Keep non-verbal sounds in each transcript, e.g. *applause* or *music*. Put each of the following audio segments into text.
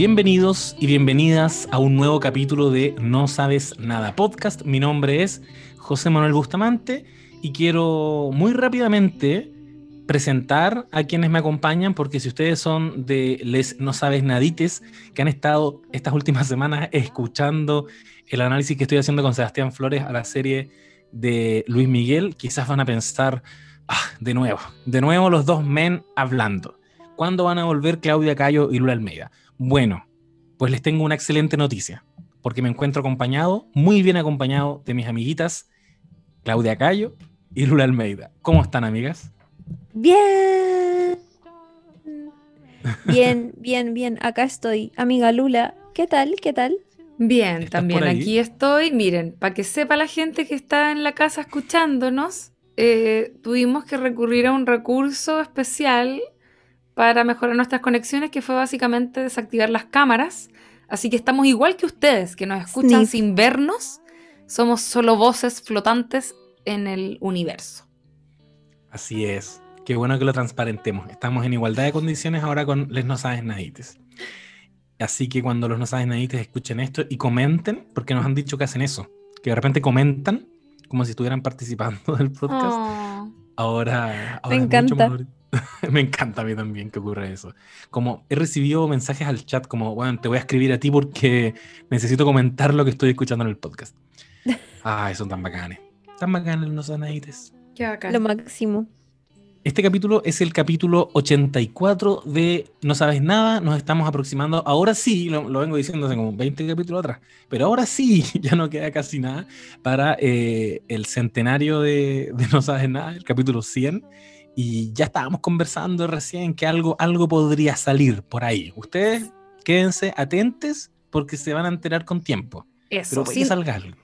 Bienvenidos y bienvenidas a un nuevo capítulo de No Sabes Nada Podcast. Mi nombre es José Manuel Bustamante y quiero muy rápidamente presentar a quienes me acompañan, porque si ustedes son de Les No Sabes Nadites, que han estado estas últimas *laughs* semanas escuchando el análisis que estoy haciendo con Sebastián Flores a la serie de Luis Miguel, quizás van a pensar, ah, de nuevo, de nuevo los dos men hablando. ¿Cuándo van a volver Claudia Cayo y Lula Almeida? Bueno, pues les tengo una excelente noticia, porque me encuentro acompañado, muy bien acompañado de mis amiguitas, Claudia Cayo y Lula Almeida. ¿Cómo están, amigas? Bien. *laughs* Bien, bien, bien. Acá estoy. Amiga Lula, ¿qué tal? ¿Qué tal? Bien, también aquí estoy. Miren, para que sepa la gente que está en la casa escuchándonos, eh, tuvimos que recurrir a un recurso especial para mejorar nuestras conexiones, que fue básicamente desactivar las cámaras. Así que estamos igual que ustedes, que nos escuchan sin vernos. Somos solo voces flotantes en el universo. Así es. Qué bueno que lo transparentemos. Estamos en igualdad de condiciones ahora con Les No Sabes Nadites. Así que cuando los No Sabes Nadites escuchen esto y comenten, porque nos han dicho que hacen eso, que de repente comentan como si estuvieran participando *laughs* del podcast. Oh. Ahora, Me encanta. *laughs* Me encanta a mí también que ocurra eso. Como he recibido mensajes al chat como, bueno, te voy a escribir a ti porque necesito comentar lo que estoy escuchando en el podcast. Ay, *laughs* son tan bacanes. Tan bacanes los No Nadites. Lo máximo. Este capítulo es el capítulo 84 de No Sabes Nada. Nos estamos aproximando. Ahora sí, lo, vengo diciendo hace como 20 capítulos atrás, pero ahora sí, *laughs* ya no queda casi nada para eh, el centenario de, No Sabes Nada, el capítulo 100. Y ya estábamos conversando recién que algo, algo podría salir por ahí. Ustedes quédense atentes porque se van a enterar con tiempo. Eso, sin,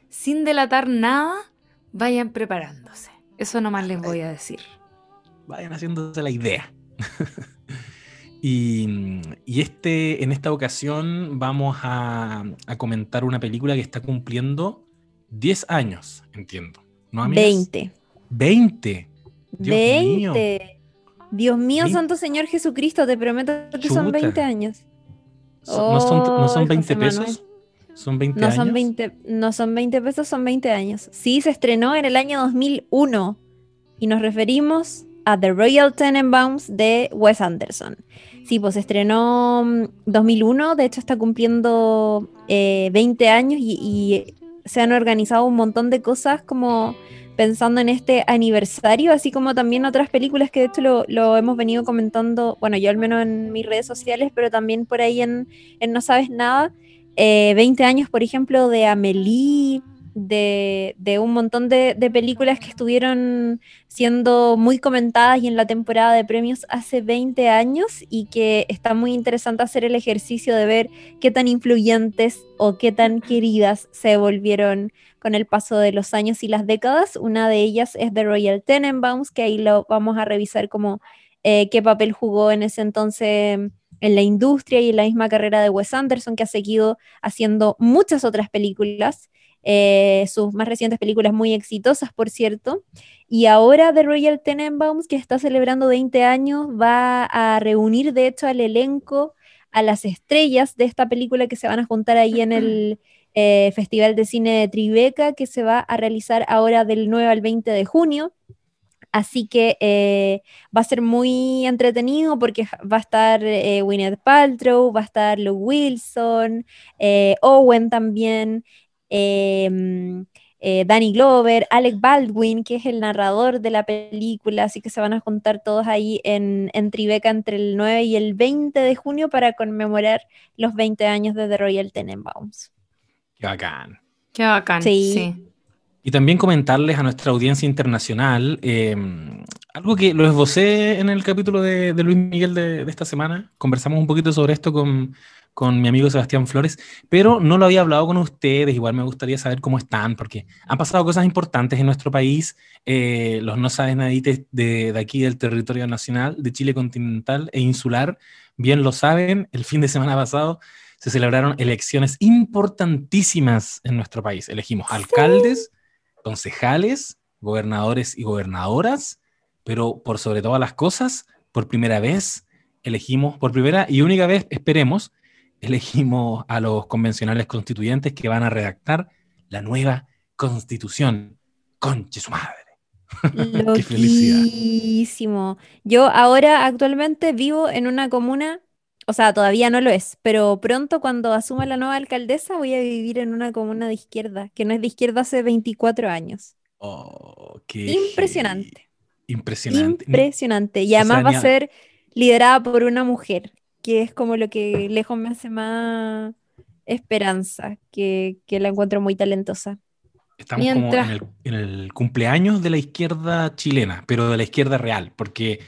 sin delatar nada, vayan preparándose. Eso nomás les voy a decir. Vayan haciéndose la idea. *laughs* y, este, en esta ocasión vamos a, comentar una película que está cumpliendo 10 años, entiendo. ¿No, 20. 20. Dios 20. Mío. Dios mío, Santo Señor Jesucristo, te prometo que son 20 años. ¿No, son, 20 pesos? ¿Son 20 no años? Son 20, no son 20 pesos, son 20 años. Sí, se estrenó en el año 2001 y nos referimos a The Royal Tenenbaums de Wes Anderson. Sí, pues se estrenó 2001, mm, de hecho está cumpliendo 20 eh, años y, se han organizado un montón de cosas como pensando en este aniversario, así como también otras películas que de hecho lo, hemos venido comentando, bueno, yo al menos en mis redes sociales, pero también por ahí en, No Sabes Nada, 20 eh, años, por ejemplo, de Amelie, de, un montón de, películas que estuvieron siendo muy comentadas y en la temporada de premios hace 20 años y que está muy interesante hacer el ejercicio de ver qué tan influyentes o qué tan queridas se volvieron con el paso de los años y las décadas. Una de ellas es The Royal Tenenbaums, que ahí lo vamos a revisar como eh, qué papel jugó en ese entonces en la industria y en la misma carrera de Wes Anderson, que ha seguido haciendo muchas otras películas, eh, sus más recientes películas muy exitosas, por cierto. Y ahora The Royal Tenenbaums, que está celebrando 20 años, va a reunir de hecho al elenco, a las estrellas de esta película que se van a juntar ahí en el *clears throat* eh, Festival de Cine de Tribeca, que se va a realizar ahora del 9 al 20 de junio. Así que eh, va a ser muy entretenido porque va a estar eh, Paltrow, va a estar Luke Wilson, eh, Owen también, em, Danny Glover, Alec Baldwin, que es el narrador de la película, así que se van a juntar todos ahí en, en Tribeca entre el 9 y el 20 de junio para conmemorar los 20 años de The Royal Tenenbaums. Qué bacán. Qué bacán. sí. Y también comentarles a nuestra audiencia internacional em, algo que lo esbocé en el capítulo de, Luis Miguel de, esta semana. Conversamos un poquito sobre esto con, con, mi amigo Sebastián Flores, pero no lo había hablado con ustedes. Igual me gustaría saber cómo están, porque han pasado cosas importantes en nuestro país. Eh, los no saben nadites de, de aquí del territorio nacional, de Chile continental e insular, bien lo saben. El fin de semana pasado se celebraron elecciones importantísimas en nuestro país. Elegimos alcaldes concejales, gobernadores y gobernadoras, pero por sobre todas las cosas, por primera vez elegimos, por primera y única vez, esperemos, elegimos a los convencionales constituyentes que van a redactar la nueva constitución. Conche su madre. *laughs* Qué felicidad. Yo ahora actualmente vivo en una comuna, o sea, todavía no lo es, pero pronto cuando asuma la nueva alcaldesa voy a vivir en una comuna de izquierda, que no es de izquierda hace 24 años. Oh, Impresionante. Impresionante. Impresionante. Y además va a ser liderada por una mujer, que es como lo que lejos me hace más esperanza, que, que la encuentro muy talentosa. Estamos como en el, cumpleaños de la izquierda chilena, pero de la izquierda real, porque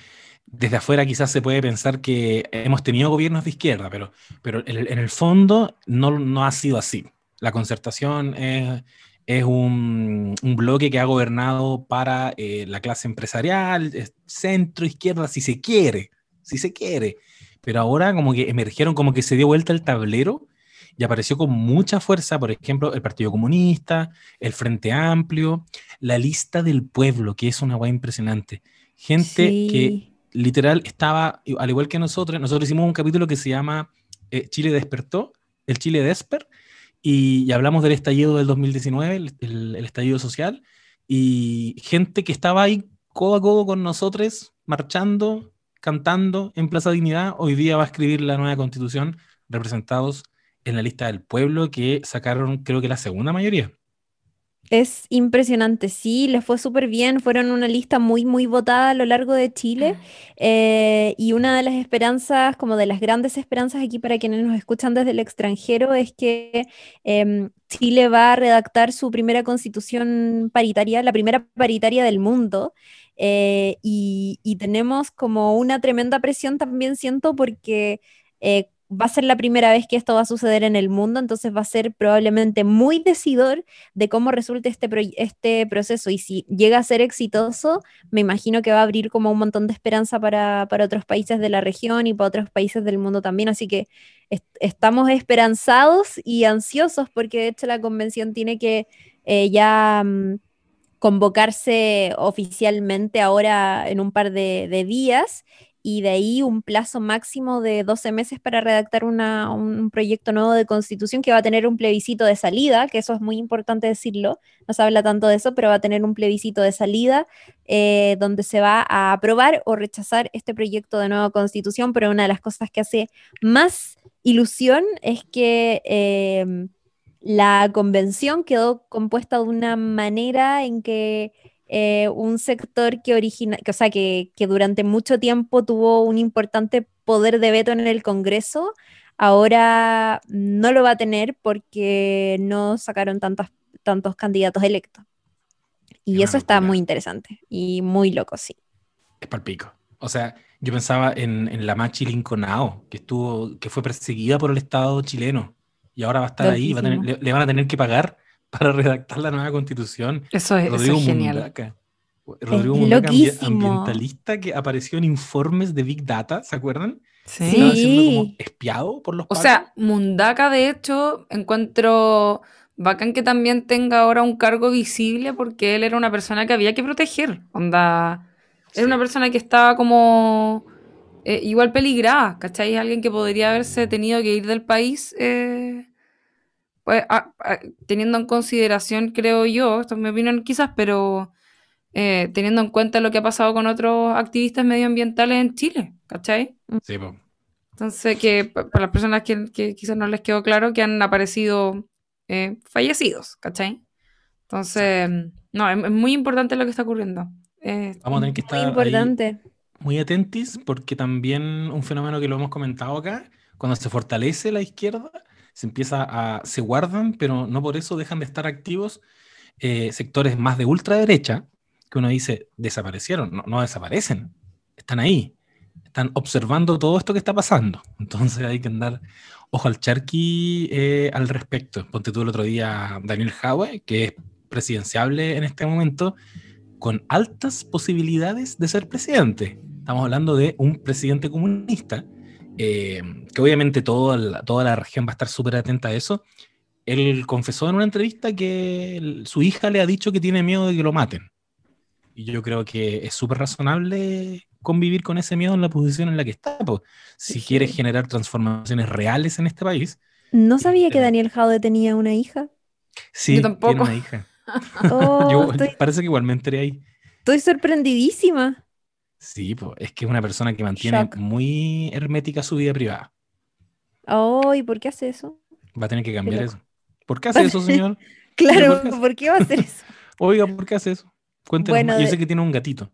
desde afuera quizás se puede pensar que hemos tenido gobiernos de izquierda, pero, pero en, el, fondo no, no, ha sido así. La concertación es, es un, un, bloque que ha gobernado para eh, la clase empresarial, centro, izquierda, si se quiere, si se quiere. Pero ahora como que emergieron, como que se dio vuelta el tablero y apareció con mucha fuerza, por ejemplo, el Partido Comunista, el Frente Amplio, la lista del pueblo, que es una guay impresionante. Gente que literal estaba, al igual que nosotros, nosotros hicimos un capítulo que se llama eh, Chile despertó, el Chile Desper, y, hablamos del estallido del 2019, el, el, estallido social, y gente que estaba ahí codo a codo con nosotros, marchando, cantando en Plaza Dignidad, hoy día va a escribir la nueva constitución representados en la lista del pueblo que sacaron creo que la segunda mayoría. Es impresionante, sí, les fue súper bien, fueron una lista muy, muy votada a lo largo de Chile ah. eh, y una de las esperanzas, como de las grandes esperanzas aquí para quienes nos escuchan desde el extranjero, es que em, Chile va a redactar su primera constitución paritaria, la primera paritaria del mundo, eh, y, y, tenemos como una tremenda presión también, siento, porque... Va a ser la primera vez que esto va a suceder en el mundo, entonces va a ser probablemente muy decidor de cómo resulte este, este proceso. Y si llega a ser exitoso, me imagino que va a abrir como un montón de esperanza para, otros países de la región y para otros países del mundo también. Así que estamos esperanzados y ansiosos porque de hecho la convención tiene que eh, ya... Mm, convocarse oficialmente ahora en un par de días y de ahí un plazo máximo de 12 meses para redactar un proyecto nuevo de constitución que va a tener un plebiscito de salida, que eso es muy importante decirlo, no se habla tanto de eso, pero va a tener un plebiscito de salida eh, donde se va a aprobar o rechazar este proyecto de nueva constitución, pero una de las cosas que hace más ilusión es que... Em, la convención quedó compuesta de una manera en que eh, un sector que origina, que, o sea, que, durante mucho tiempo tuvo un importante poder de veto en el Congreso, ahora no lo va a tener porque no sacaron tantos, tantos candidatos electos. Y eso está muy interesante y muy loco, sí. Es palpico. O sea, yo pensaba en, la Machi Lincolnao, que estuvo, que fue perseguida por el Estado chileno y ahora va a estar ahí, le, van a tener que pagar para redactar la nueva constitución. Eso es, Rodrigo genial. Rodrigo es ambientalista que apareció en informes de Big Data, ¿se acuerdan? Sí. Estaba siendo como espiado por los O sea, Mundaka, de hecho, encuentro bacán que también tenga ahora un cargo visible porque él era una persona que había que proteger. Onda. Era una persona que estaba como. Eh, igual peligrada, ¿cachai? Alguien que podría haberse tenido que ir del país. Eh, pues, teniendo en consideración, creo yo, esto es mi opinión quizás, pero eh, teniendo en cuenta lo que ha pasado con otros activistas medioambientales en Chile, ¿cachai? Sí, Entonces, que para las personas que, quizás no les quedó claro, que han aparecido eh, fallecidos, ¿cachai? Entonces, no, es, muy importante lo que está ocurriendo. Vamos a tener que estar muy, importante. muy atentos porque también un fenómeno que lo hemos comentado acá, cuando se fortalece la izquierda, se empieza a, se guardan, pero no por eso dejan de estar activos eh, sectores más de ultraderecha, que uno dice, desaparecieron, no, no desaparecen, están ahí, están observando todo esto que está pasando. *laughs* Entonces hay que andar ojo al charqui eh, al respecto. Ponte tú el otro día Daniel Howe, que es presidenciable en este momento, con altas posibilidades de ser presidente. Estamos hablando de un presidente comunista eh, que obviamente toda la, toda la región va a estar súper atenta a eso. Él confesó en una entrevista que su hija le ha dicho que tiene miedo de que lo maten. Y yo creo que es súper razonable convivir con ese miedo en la posición en la que está. Si quieres generar transformaciones reales en este país. No sabía que Daniel Jaude tenía una hija. Sí, tiene una hija. *laughs* *laughs* Oh, parece que igual me enteré ahí. Estoy sorprendidísima. Sí, pues, es que es una persona que mantiene muy hermética su vida privada. Oh, ¿y por qué hace eso? Va a tener que cambiar eso. ¿Por qué *laughs* hace eso, señor? claro, *laughs* ¿por qué va a hacer eso? Oiga, ¿por qué hace eso? Cuéntenos. Yo sé que tiene un gatito.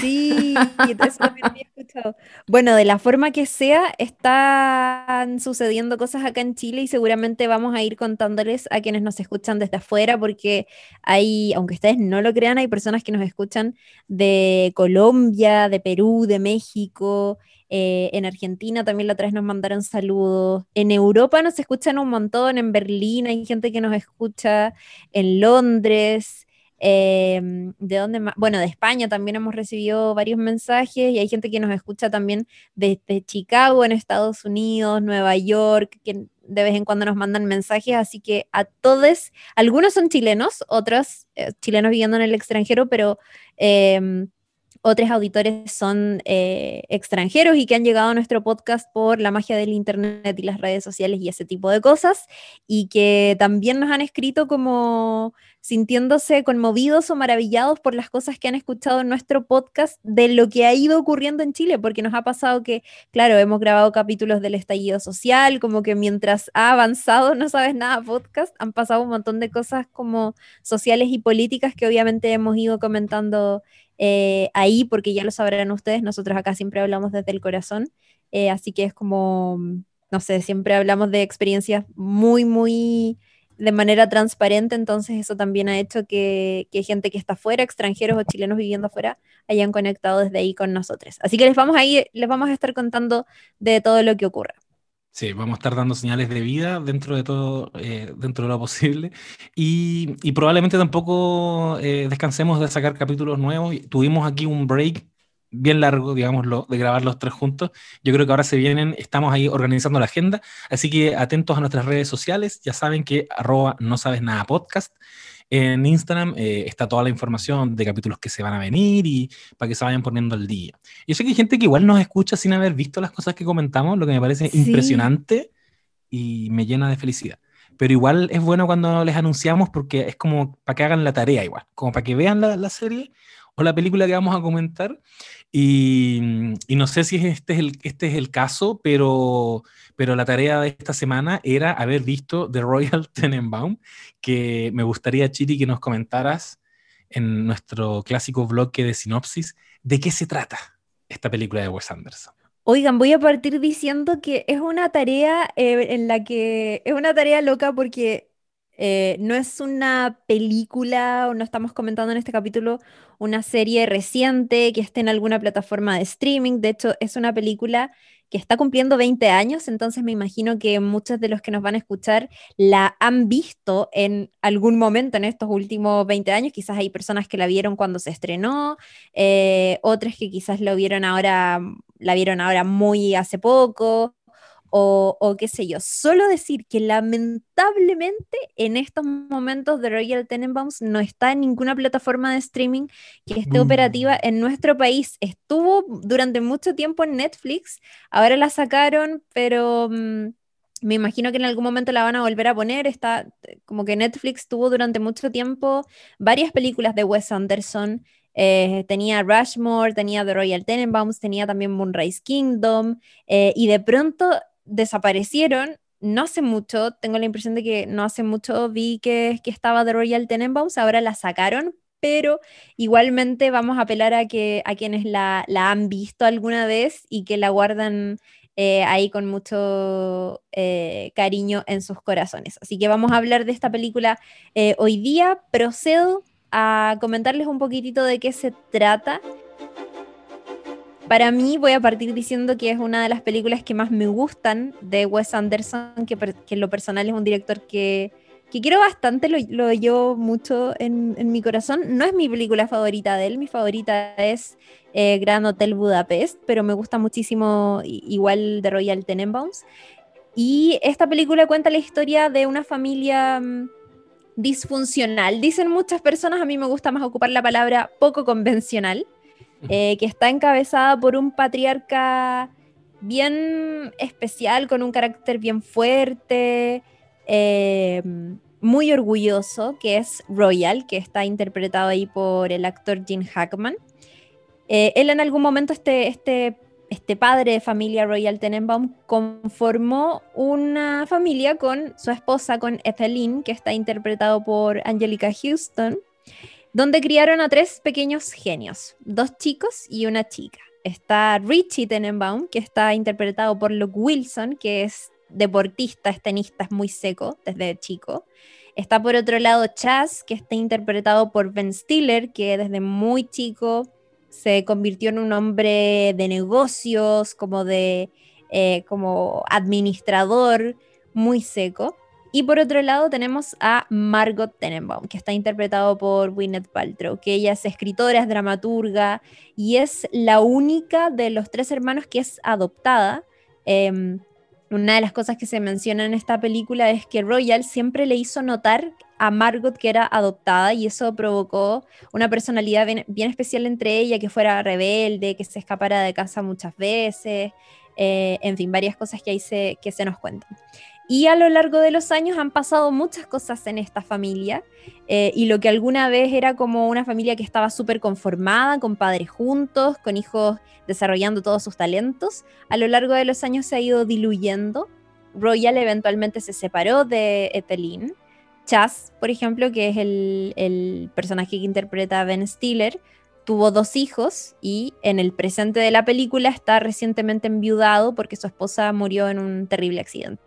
Sí, *laughs* había escuchado. Bueno, de la forma que sea, están sucediendo cosas acá en Chile y seguramente vamos a ir contándoles a quienes nos escuchan desde afuera, porque hay, aunque ustedes no lo crean, hay personas que nos escuchan de Colombia, de Perú, de México. Eh, en Argentina también la otra vez nos mandaron saludos. En Europa nos escuchan un montón, en Berlín hay gente que nos escucha, en Londres. Em, ¿De dónde más? Bueno, de España también hemos recibido varios mensajes y hay gente que nos escucha también desde Chicago, en Estados Unidos, Nueva York, que de vez en cuando nos mandan mensajes, así que a todos, algunos son chilenos, otros eh, chilenos viviendo en el extranjero, pero em, otros auditores son eh, extranjeros y que han llegado a nuestro podcast por la magia del Internet y las redes sociales y ese tipo de cosas, y que también nos han escrito como sintiéndose conmovidos o maravillados por las cosas que han escuchado en nuestro podcast de lo que ha ido ocurriendo en Chile, porque nos ha pasado que, claro, hemos grabado capítulos del estallido social, como que mientras ha avanzado No Sabes Nada podcast, han pasado un montón de cosas como sociales y políticas que obviamente hemos ido comentando eh, ahí, porque ya lo sabrán ustedes, nosotros acá siempre hablamos desde el corazón, eh, así que es como, no sé, siempre hablamos de experiencias muy, muy de manera transparente, entonces eso también ha hecho que, gente que está fuera, extranjeros o chilenos viviendo afuera, hayan conectado desde ahí con nosotros. Así que les vamos a ir, les vamos a estar contando de todo lo que ocurra. Sí, vamos a estar dando señales de vida dentro de todo, eh, dentro de lo posible. Y, probablemente tampoco eh, descansemos de sacar capítulos nuevos. Tuvimos aquí un break bien largo, digámoslo, de grabar los tres juntos. Yo creo que ahora se vienen, estamos ahí organizando la agenda, así que atentos a nuestras redes sociales, ya saben que arroba no sabes nada podcast. En Instagram eh, está toda la información de capítulos que se van a venir y para que se vayan poniendo al día. Yo sé que hay gente que igual nos escucha sin haber visto las cosas que comentamos, lo que me parece impresionante y me llena de felicidad. Pero igual es bueno cuando les anunciamos porque es como para que hagan la tarea igual, como para que vean la, la serie o la película que vamos a comentar. Y, no sé si este es el, este es el caso, pero, pero la tarea de esta semana era haber visto The Royal *laughs* Tenenbaum, que me gustaría, Chiri, que nos comentaras en nuestro clásico bloque de sinopsis de qué se trata esta película de Wes Anderson. Oigan, voy a partir diciendo que es una tarea eh, en la que es una tarea loca porque eh, no es una película, o no estamos comentando en este capítulo una serie reciente que esté en alguna plataforma de streaming. De hecho, es una película que está cumpliendo 20 años, entonces me imagino que muchos de los que nos van a escuchar la han visto en algún momento en estos últimos 20 años. Quizás hay personas que la vieron cuando se estrenó, eh, otras que quizás lo vieron ahora, la vieron ahora muy hace poco o, qué sé yo. Solo decir que lamentablemente en estos momentos The Royal Tenenbaums no está en ninguna plataforma de streaming que esté operativa en nuestro país. Estuvo durante mucho tiempo en Netflix, ahora la sacaron, pero... Mm, me imagino que en algún momento la van a volver a poner. Está como que Netflix tuvo durante mucho tiempo varias películas de Wes Anderson. Eh, tenía Rushmore, tenía The Royal Tenenbaums, tenía también Moonrise Kingdom. Eh, y de pronto desaparecieron no hace mucho, tengo la impresión de que no hace mucho vi que, que estaba The Royal Tenenbaums, ahora la sacaron, pero igualmente vamos a apelar a, que, a quienes la, han visto alguna vez y que la guardan eh, ahí con mucho eh, cariño en sus corazones. Así que vamos a hablar de esta película eh, hoy día. Procedo a comentarles un poquitito de qué se trata. Para mí voy a partir diciendo que es una de las películas que más me gustan de Wes Anderson, que, en lo personal es un director que, quiero bastante, lo, lo llevo mucho en, mi corazón. No es mi película favorita de él, mi favorita es eh, Gran Hotel Budapest, pero me gusta muchísimo igual de Royal Tenenbaums. Y esta película cuenta la historia de una familia mm, disfuncional. Dicen muchas personas, a mí me gusta más ocupar la palabra poco convencional eh, que está encabezada por un patriarca bien especial, con un carácter bien fuerte, eh, muy orgulloso, que es Royal, que está interpretado ahí por el actor Gene Hackman. Eh, él en algún momento, este, este, este padre de familia Royal Tenenbaum, conformó una familia con su esposa, con Ethelyn, que está interpretado por Angelica Houston, donde criaron a tres pequeños genios, dos chicos y una chica. Está Richie Tenenbaum, que está interpretado por Luke Wilson, que es deportista, es tenista, es muy seco desde chico. Está por otro lado Chaz, que está interpretado por Ben Stiller, que desde muy chico se convirtió en un hombre de negocios, como de eh, como administrador, muy seco. Y por otro lado tenemos a Margot Tenenbaum, que está interpretado por Gwyneth Paltrow, que ella es escritora, es dramaturga y es la única de los tres hermanos que es adoptada. Em, una de las cosas que se menciona en esta película es que Royal siempre le hizo notar a Margot que era adoptada y eso provocó una personalidad bien, especial entre ella, que fuera rebelde, que se escapara de casa muchas veces, eh, en fin, varias cosas que ahí que se nos cuentan. Y a lo largo de los años han pasado muchas cosas en esta familia eh, y lo que alguna vez era como una familia que estaba súper conformada, con padres juntos, con hijos desarrollando todos sus talentos, a lo largo de los años se ha ido diluyendo. Royal eventualmente se separó de Ethelyn. Chas, por ejemplo, que es el, el personaje que interpreta Ben Stiller, tuvo dos hijos y en el presente de la película está recientemente enviudado porque su esposa murió en un terrible accidente.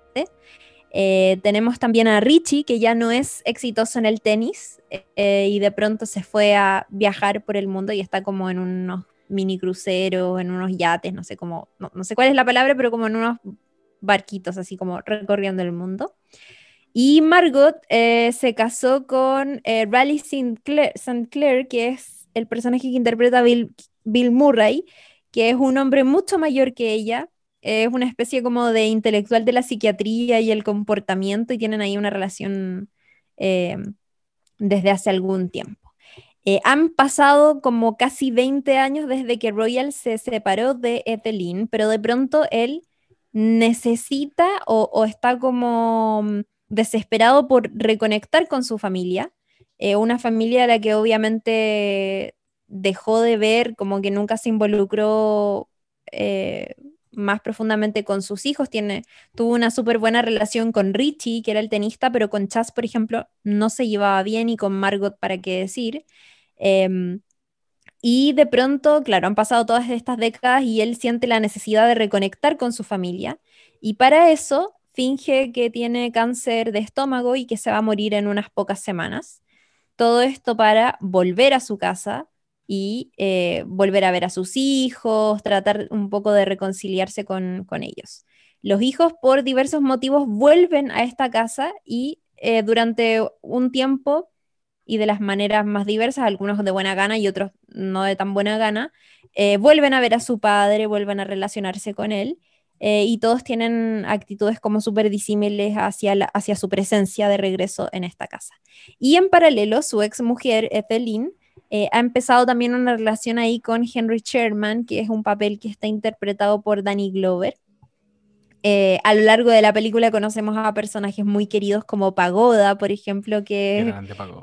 Eh, tenemos también a Richie, que ya no es exitoso en el tenis eh, y de pronto se fue a viajar por el mundo y está como en unos mini cruceros, en unos yates, no sé cómo, no, sé cuál es la palabra, pero como en unos barquitos, así como recorriendo el mundo. Y Margot eh, se casó con Raleigh St. Clair, que es el personaje que interpreta Bill, Bill Murray, que es un hombre mucho mayor que ella, es una especie como de intelectual de la psiquiatría y el comportamiento y tienen ahí una relación eh, desde hace algún tiempo. Eh, han pasado como casi 20 años desde que Royal se separó de Ethelyn, pero de pronto él necesita o, está como mm, desesperado por reconectar con su familia, eh, una familia a la que obviamente dejó de ver, como que nunca se involucró más profundamente con sus hijos. Tiene, tuvo una súper buena relación con Richie, que era el tenista, pero con Chas, por ejemplo, no se llevaba bien y con Margot, para qué decir. Em, y de pronto, claro, han pasado todas estas décadas y él siente la necesidad de reconectar con su familia. Y para eso finge que tiene cáncer de estómago y que se va a morir en unas pocas semanas. Todo esto para volver a su casa, y eh, volver a ver a sus hijos, tratar un poco de reconciliarse con, ellos. Los hijos, por diversos motivos, vuelven a esta casa y eh, durante un tiempo y de las maneras más diversas, algunos de buena gana y otros no de tan buena gana, eh, vuelven a ver a su padre, vuelven a relacionarse con él. y todos tienen actitudes como súper disímiles hacia, hacia su presencia de regreso en esta casa. Y en paralelo, su ex mujer, Ethelyn, eh, ha empezado también una relación ahí con Henry Sherman, que es un papel que está interpretado por Danny Glover. Eh, a lo largo de la película conocemos a personajes muy queridos como Pagoda, por ejemplo, que es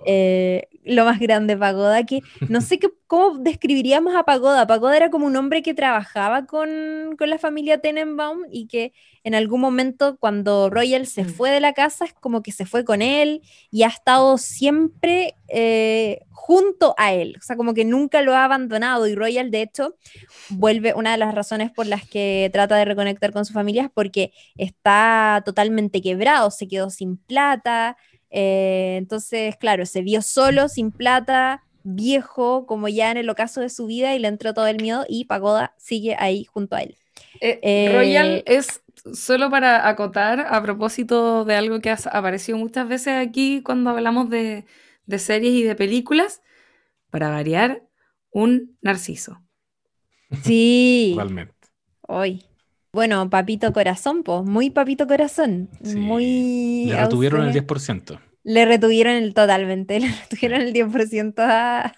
eh, lo más grande Pagoda, que no sé qué, *laughs* cómo describiríamos a Pagoda. Pagoda era como un hombre que trabajaba con, con la familia Tenenbaum y que en algún momento cuando Royal se mm. fue de la casa es como que se fue con él y ha estado siempre eh, junto a él, o sea, como que nunca lo ha abandonado y Royal de hecho vuelve, una de las razones por las que trata de reconectar con su familia es porque está totalmente quebrado, se quedó sin plata, eh, entonces claro, se vio solo, sin plata, viejo, como ya en el ocaso de su vida y le entró todo el miedo y Pagoda sigue ahí junto a él. Eh, Royal es solo para acotar, a propósito de algo que ha aparecido muchas veces aquí cuando hablamos de, series y de películas, para variar, un narciso. Sí. Igualmente. Hoy. Bueno, papito corazón, pues, muy papito corazón. Muy. Le retuvieron el 10%. Le retuvieron el, totalmente, *laughs* le retuvieron el 10% a,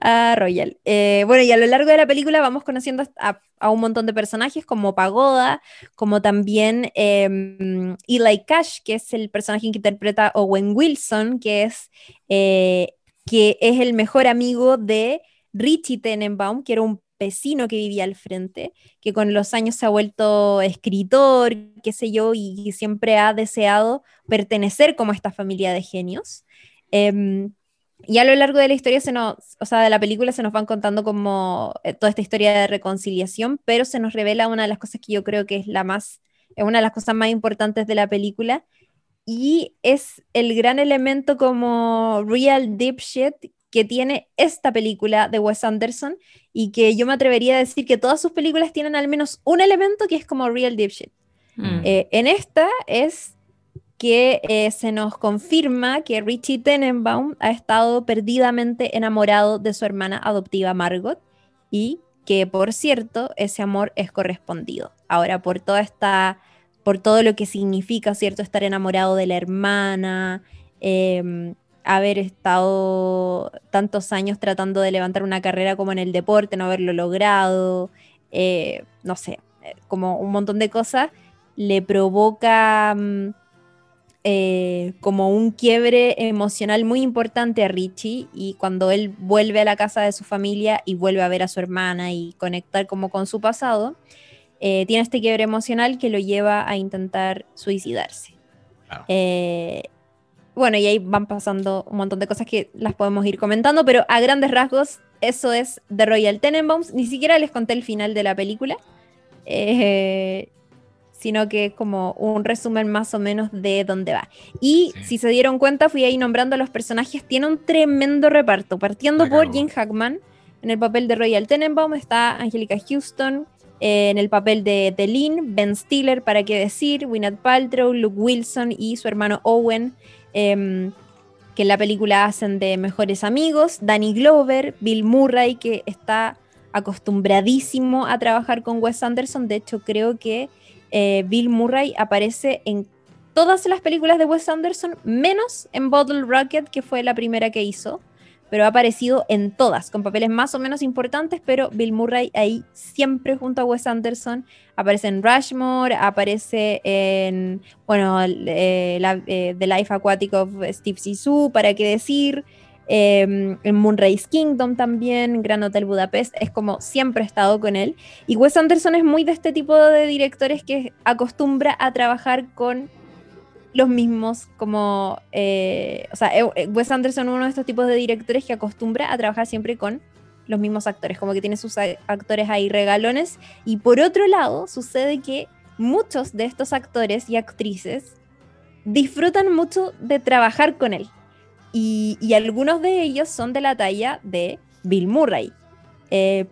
a Royal. Eh, bueno, y a lo largo de la película vamos conociendo a, un montón de personajes como Pagoda, como también eh, Eli Cash, que es el personaje que interpreta Owen Wilson, que es, eh, que es el mejor amigo de Richie Tenenbaum, que era un vecino que vivía al frente, que con los años se ha vuelto escritor, qué sé yo, y, siempre ha deseado pertenecer como a esta familia de genios. Em, y a lo largo de la historia, se nos, o sea, de la película se nos van contando como eh, toda esta historia de reconciliación, pero se nos revela una de las cosas que yo creo que es la más, es una de las cosas más importantes de la película, y es el gran elemento como real deep shit que tiene esta película de Wes Anderson y que yo me atrevería a decir que todas sus películas tienen al menos un elemento que es como real deep shit. Mm. Eh, en esta es que eh, se nos confirma que Richie Tenenbaum ha estado perdidamente enamorado de su hermana adoptiva Margot y que por cierto ese amor es correspondido. Ahora por toda esta, por todo lo que significa cierto estar enamorado de la hermana, em, haber estado tantos años tratando de levantar una carrera como en el deporte, no haberlo logrado, eh, no sé, eh, como un montón de cosas, le provoca mm, eh, como un quiebre emocional muy importante a Richie y cuando él vuelve a la casa de su familia y vuelve a ver a su hermana y conectar como con su pasado, tiene este quiebre emocional que lo lleva a intentar suicidarse bueno, y ahí van pasando un montón de cosas que las podemos ir comentando, pero a grandes rasgos, eso es The Royal Tenenbaums. Ni siquiera les conté el final de la película, eh, sino que es como un resumen más o menos de dónde va. Y si se dieron cuenta, fui ahí nombrando a los personajes, tiene un tremendo reparto, partiendo por Jim Hackman. En el papel de Royal Tenenbaum está Angelica Houston, en el papel de, de Lynn, Ben Stiller, para qué decir, Gwyneth Paltrow, Luke Wilson y su hermano Owen. Em, que en la película hacen de mejores amigos, Danny Glover, Bill Murray, que está acostumbradísimo a trabajar con Wes Anderson, de hecho creo que eh, Bill Murray aparece en todas las películas de Wes Anderson, menos en Bottle Rocket, que fue la primera que hizo pero ha aparecido en todas, con papeles más o menos importantes, pero Bill Murray ahí siempre junto a Wes Anderson. Aparece en Rushmore, aparece en, bueno, eh, eh, The Life Aquatic of Steve Zissou, para qué decir, em, en Moonrise Kingdom también, Gran Hotel Budapest, es como siempre ha estado con él. Y Wes Anderson es muy de este tipo de directores que acostumbra a trabajar con los mismos como, eh, o sea, eh, Wes Anderson es uno de estos tipos de directores que acostumbra a trabajar siempre con los mismos actores, como que tiene sus actores ahí regalones. Y por otro lado, sucede que muchos de estos actores y actrices disfrutan mucho de trabajar con él. Y, algunos de ellos son de la talla de Bill Murray. Eh,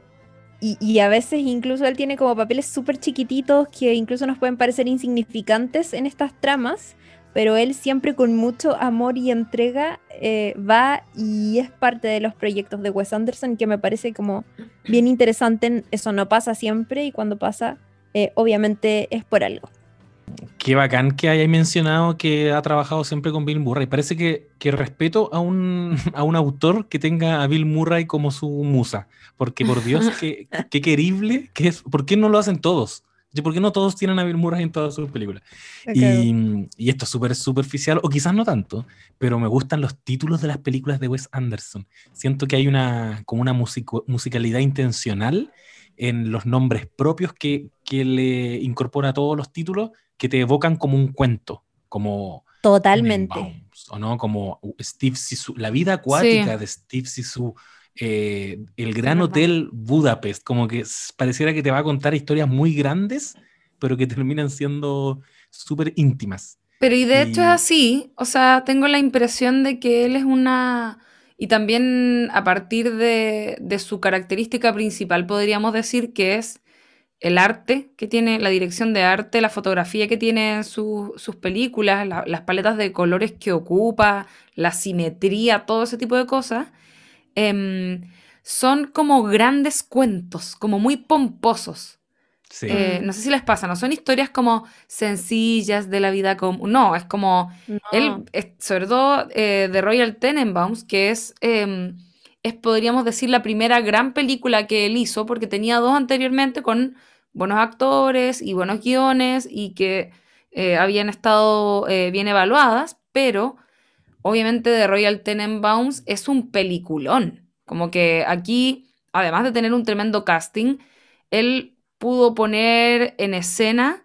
y, y, a veces incluso él tiene como papeles súper chiquititos que incluso nos pueden parecer insignificantes en estas tramas, pero él siempre con mucho amor y entrega eh, va y es parte de los proyectos de Wes Anderson que me parece como bien interesante. Eso no pasa siempre y cuando pasa, eh, obviamente es por algo. Qué bacán que hayáis mencionado que ha trabajado siempre con Bill Murray. Parece que, que respeto a un, *laughs* a un, autor que tenga a Bill Murray como su musa. Porque por Dios, *laughs* qué, qué querible que es. ¿Por qué no lo hacen todos? ¿Por qué no todos tienen a Bill Murray en todas sus películas? Y, y, esto es súper superficial, o quizás no tanto, pero me gustan los títulos de las películas de Wes Anderson. Siento que hay una, como una musicalidad intencional en los nombres propios que, que le incorpora a todos los títulos que te evocan como un cuento, como... Totalmente. o no, como Steve Sisu, la vida acuática de Steve Sisu eh, el Gran Hotel Budapest, como que pareciera que te va a contar historias muy grandes, pero que terminan siendo súper íntimas. Pero y de hecho es así, o sea, tengo la impresión de que él es una... Y también a partir de, su característica principal podríamos decir que es el arte que tiene, la dirección de arte, la fotografía que tiene sus películas, las paletas de colores que ocupa, la simetría, todo ese tipo de cosas. Em, son como grandes cuentos, como muy pomposos. Eh, no sé si les pasa, no son historias como sencillas de la vida común. No, es como. Él, sobre todo eh, de Royal Tenenbaums, que es, em, es, podríamos decir, la primera gran película que él hizo, porque tenía dos anteriormente con buenos actores y buenos guiones y que eh, habían estado bien evaluadas, pero obviamente de Royal Tenenbaums es un peliculón. Como que aquí, además de tener un tremendo casting, él pudo poner en escena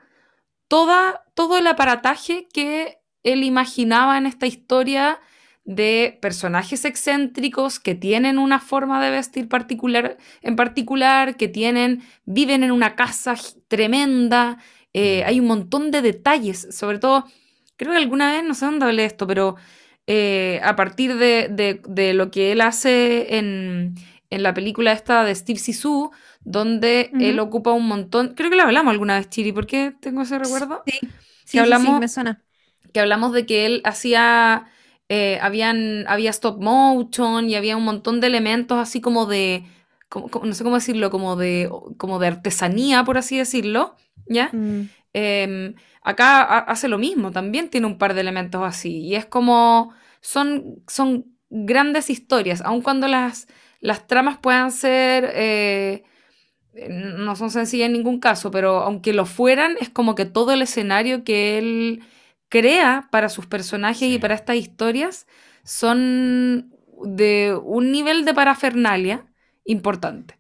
toda, todo el aparataje que él imaginaba en esta historia de personajes excéntricos que tienen una forma de vestir particular, en particular, que tienen, viven en una casa tremenda. Eh, hay un montón de detalles, sobre todo, creo que alguna vez, no sé dónde hablé esto, pero eh, a partir de, lo que él hace en, la película esta de Steve Sisu, donde él ocupa un montón, creo que lo hablamos alguna vez, Chiri, ¿por qué tengo ese recuerdo? Sí, sí, hablamos, me suena. Que hablamos de que él hacía, eh, habían, había stop motion y había un montón de elementos así como de, no sé cómo decirlo, como de, como de artesanía, por así decirlo, ¿ya? Mm. Em, acá hace lo mismo, también tiene un par de elementos así. Y es como, son, son grandes historias, aun cuando las, las tramas puedan ser, eh, no son sencillas en ningún caso, pero aunque lo fueran, es como que todo el escenario que él crea para sus personajes y para estas historias son de un nivel de parafernalia importante.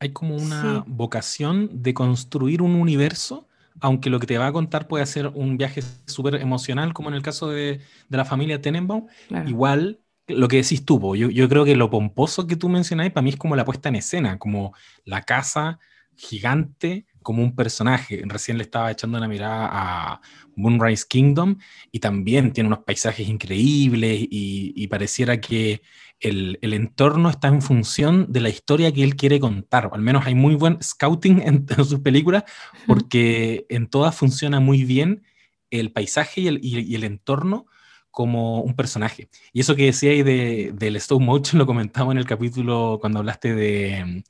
Hay como una vocación de construir un universo aunque lo que te va a contar puede ser un viaje súper emocional, como en el caso de, la familia Tenenbaum, igual lo que decís tú, yo, yo, creo que lo pomposo que tú mencionáis para mí es como la puesta en escena, como la casa gigante, como un personaje. Recién le estaba echando una mirada a Moonrise Kingdom y también tiene unos paisajes increíbles y pareciera que el, entorno está en función de la historia que él quiere contar. Al menos hay muy buen scouting *laughs* en, sus películas porque en todas funciona muy bien el paisaje y el, y el entorno como un personaje. Y eso que decía ahí de, del stop motion lo comentamos en el capítulo cuando hablaste de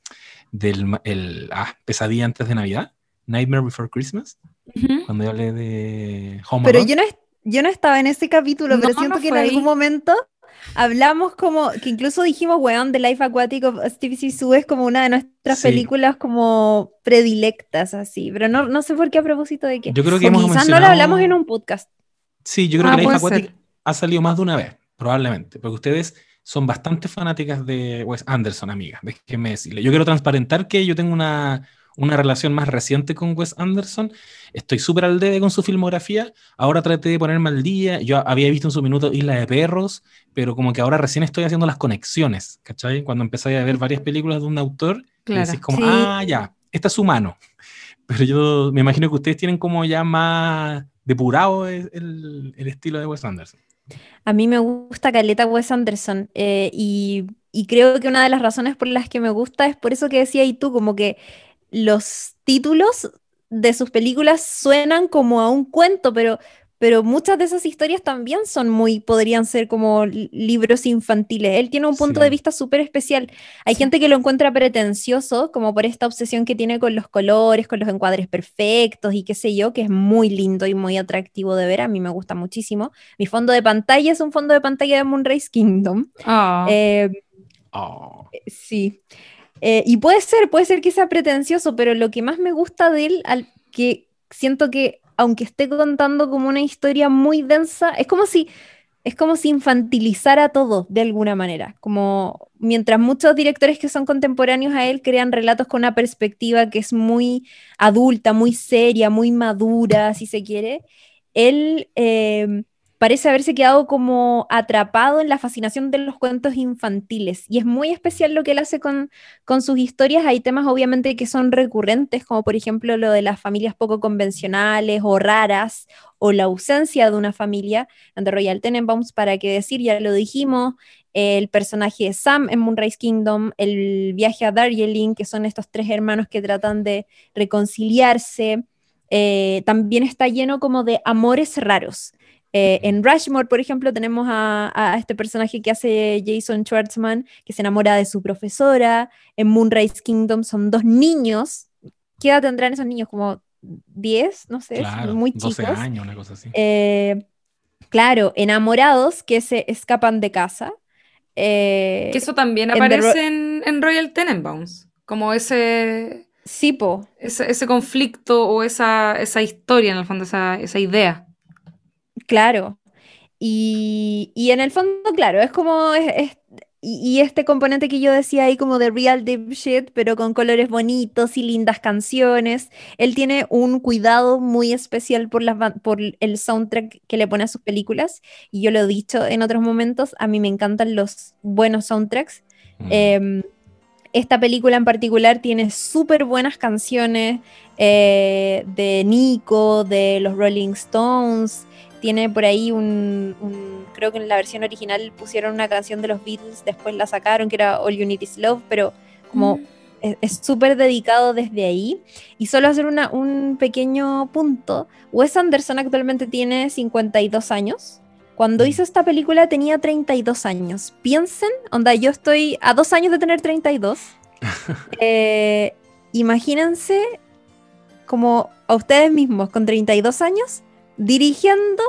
del el, ah, Pesadilla antes de Navidad, Nightmare Before Christmas, cuando yo hablé de Home Pero yo no, yo no estaba en ese capítulo, pero siento que en algún momento hablamos como, que incluso dijimos, weón, The Life Aquatic of Steve Zissou es como una de nuestras películas como predilectas, así, pero no, no sé por qué a propósito de qué. Yo creo que hemos quizás no lo hablamos en un podcast. Sí, yo creo que ah, Life Aquatic ha salido más de una vez, probablemente, porque ustedes son bastante fanáticas de Wes Anderson, amigas, déjenme decirle. Yo quiero transparentar que yo tengo una, una relación más reciente con Wes Anderson. Estoy súper al debe con su filmografía. Ahora traté de ponerme al día. Yo había visto en su minuto Isla de Perros, pero como que ahora recién estoy haciendo las conexiones, ¿cachai? Cuando empecé a ver varias películas de un autor, claro. decís como, ah, ya, esta es humano. *laughs* Pero yo me imagino que ustedes tienen como ya más depurado el, el estilo de Wes Anderson. A mí me gusta Caleta Wes Anderson eh, y, y creo que una de las razones por las que me gusta es por eso que decía y tú, como que los títulos de sus películas suenan como a un cuento, pero, pero muchas de esas historias también son muy, podrían ser como libros infantiles. Él tiene un punto de vista súper especial. Hay gente que lo encuentra pretencioso, como por esta obsesión que tiene con los colores, con los encuadres perfectos y qué sé yo, que es muy lindo y muy atractivo de ver. A mí me gusta muchísimo. Mi fondo de pantalla es un fondo de pantalla de Moonrise Kingdom. Ah. Eh. Sí. Eh, y puede ser, puede ser que sea pretencioso, pero lo que más me gusta de él, al que siento que aunque esté contando como una historia muy densa, es como si es como si infantilizara todo de alguna manera, como mientras muchos directores que son contemporáneos a él crean relatos con una perspectiva que es muy adulta, muy seria, muy madura, si se quiere, él eh, parece haberse quedado como atrapado en la fascinación de los cuentos infantiles. Y es muy especial lo que él hace con, sus historias. Hay temas obviamente que son recurrentes, como por ejemplo lo de las familias poco convencionales o raras, o la ausencia de una familia. En The Royal Tenenbaums, para qué decir, ya lo dijimos, el personaje de Sam en Moonrise Kingdom, el viaje a Darjeeling, que son estos tres hermanos que tratan de reconciliarse. Eh, también está lleno como de amores raros. Eh, en Rushmore, por ejemplo, tenemos a, este personaje que hace Jason Schwartzman, que se enamora de su profesora. En Moonrise Kingdom son dos niños ¿qué edad tendrán esos niños? Como 10, no sé, muy chicos. 12 años, una cosa muy chicos. 12 años, una cosa así. Eh, claro, enamorados que se escapan de casa. Eh, que eso también aparece en, Royal Tenenbaums, como ese... Sí, po. Ese, conflicto o esa, esa, historia, en el fondo, esa, esa idea. Claro. Y, y, en el fondo, claro, es como es, y, este componente que yo decía ahí como de real deep shit, pero con colores bonitos y lindas canciones, él tiene un cuidado muy especial por, las, por el soundtrack que le pone a sus películas. Y yo lo he dicho en otros momentos, a mí me encantan los buenos soundtracks. Mm. Em, esta película en particular tiene súper buenas canciones eh, de Nico, de los Rolling Stones, tiene por ahí un, creo que en la versión original pusieron una canción de los Beatles, después la sacaron, que era All You Need Is Love, pero como mm. es súper dedicado desde ahí. Y solo hacer una, un pequeño punto, Wes Anderson actualmente tiene 52 años. Cuando hizo esta película tenía 32 años. Piensen, onda, yo estoy a dos años de tener 32. *laughs* Eh, imagínense como a ustedes mismos con 32 años dirigiendo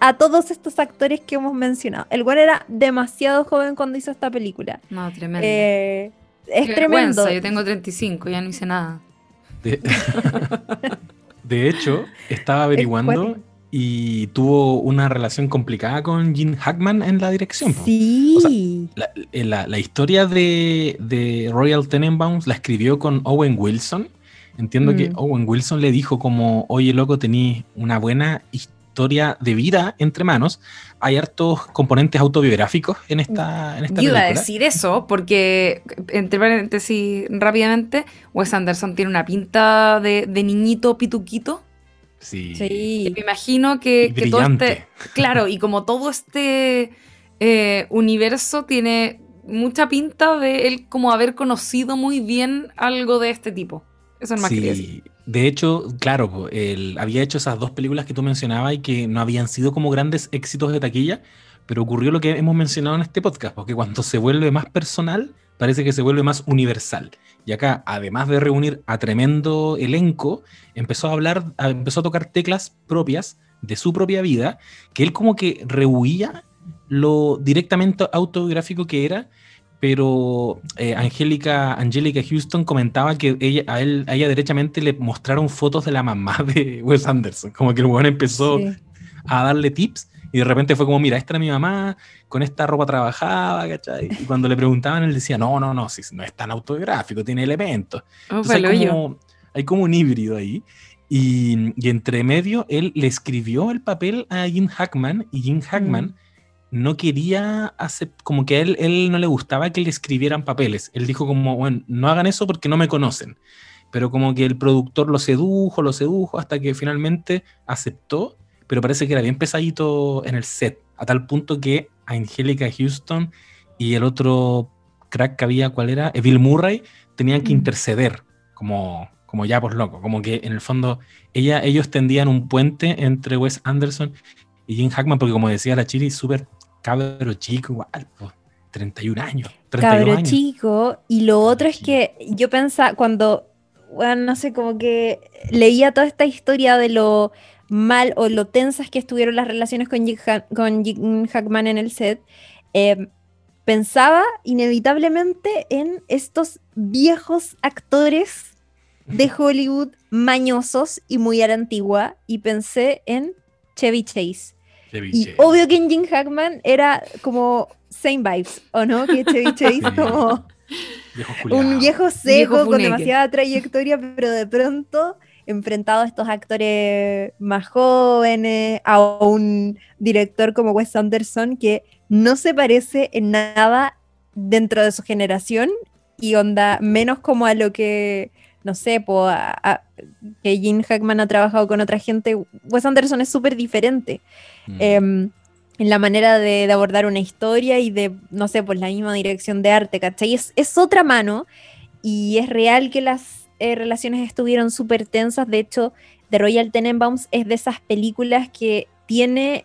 a todos estos actores que hemos mencionado. El cual era demasiado joven cuando hizo esta película. No, tremendo. Eh, es tremendo. Yo tengo 35, ya no hice nada. De, *laughs* hecho, estaba averiguando y tuvo una relación complicada con Gene Hackman en la dirección. Sí. Eh, la, historia de, de, Royal Tenenbaums la escribió con Owen Wilson Entiendo que mm. Owen Wilson le dijo como, oye loco, tenéis una buena historia de vida entre manos. Hay hartos componentes autobiográficos en esta, en esta Yo iba a decir eso, porque, entre paréntesis, rápidamente, Wes Anderson tiene una pinta de, niñito pituquito. Sí. sí. Me imagino que, todo este. *laughs* Claro, y como todo este eh, universo tiene mucha pinta de él como haber conocido muy bien algo de este tipo. Eso es más sí, De hecho, claro, él había hecho esas dos películas que tú mencionabas y que no habían sido como grandes éxitos de taquilla, pero ocurrió lo que hemos mencionado en este podcast, porque cuando se vuelve más personal, parece que se vuelve más universal. Y acá, además de reunir a tremendo elenco, empezó a hablar, empezó a tocar teclas propias de su propia vida, que él como que rehuía lo directamente autobiográfico que era pero eh, Angélica, Angélica Houston comentaba que ella, a, él, a ella derechamente le mostraron fotos de la mamá de Wes Anderson, como que el weón empezó a darle tips y de repente fue como, mira, esta era mi mamá, con esta ropa trabajaba, ¿cachai? Y cuando le preguntaban, él decía, no, no, no, si no es tan autobiográfico, tiene elementos. Oh, hay, como, hay, como, un híbrido ahí. Y, y, entre medio, él le escribió el papel a Jim Hackman y Jim Hackman... Mm no quería hacer, como que a él, él no le gustaba que le escribieran papeles. Él dijo como, bueno, no hagan eso porque no me conocen. Pero como que el productor lo sedujo, lo sedujo hasta que finalmente aceptó, pero parece que era bien pesadito en el set, a tal punto que Angélica Houston y el otro crack que había, ¿cuál era? Eh, Murray, tenían que mm. interceder, como, como ya por loco, como que en el fondo ella, ellos tendían un puente entre Wes Anderson y Jim Hackman, porque como decía la Chiri, súper cabro chico, igual, 31 años. cabro chico, y lo otro es que yo pensaba, cuando, bueno, no sé, como que leía toda esta historia de lo mal o lo tensas que estuvieron las relaciones con Jim, con Hackman en el set, em, pensaba inevitablemente en estos viejos actores de *laughs* Hollywood mañosos y muy a la antigua, y pensé en Chevy Chase y obvio que en Jim Hackman era como same vibes, ¿o no? Que Chevy *laughs* Chase como un viejo seco con demasiada trayectoria, pero de pronto enfrentado a estos actores más jóvenes, a un director como Wes Anderson que no se parece en nada dentro de su generación y onda menos como a lo que no sé, que Jim Hackman ha trabajado con otra gente, Wes Anderson es súper diferente mm. em, en la manera de, abordar una historia y de, no sé, pues la misma dirección de arte, ¿cachai? Es, es otra mano y es real que las eh, relaciones estuvieron súper tensas, de hecho, The Royal Tenenbaums es de esas películas que tiene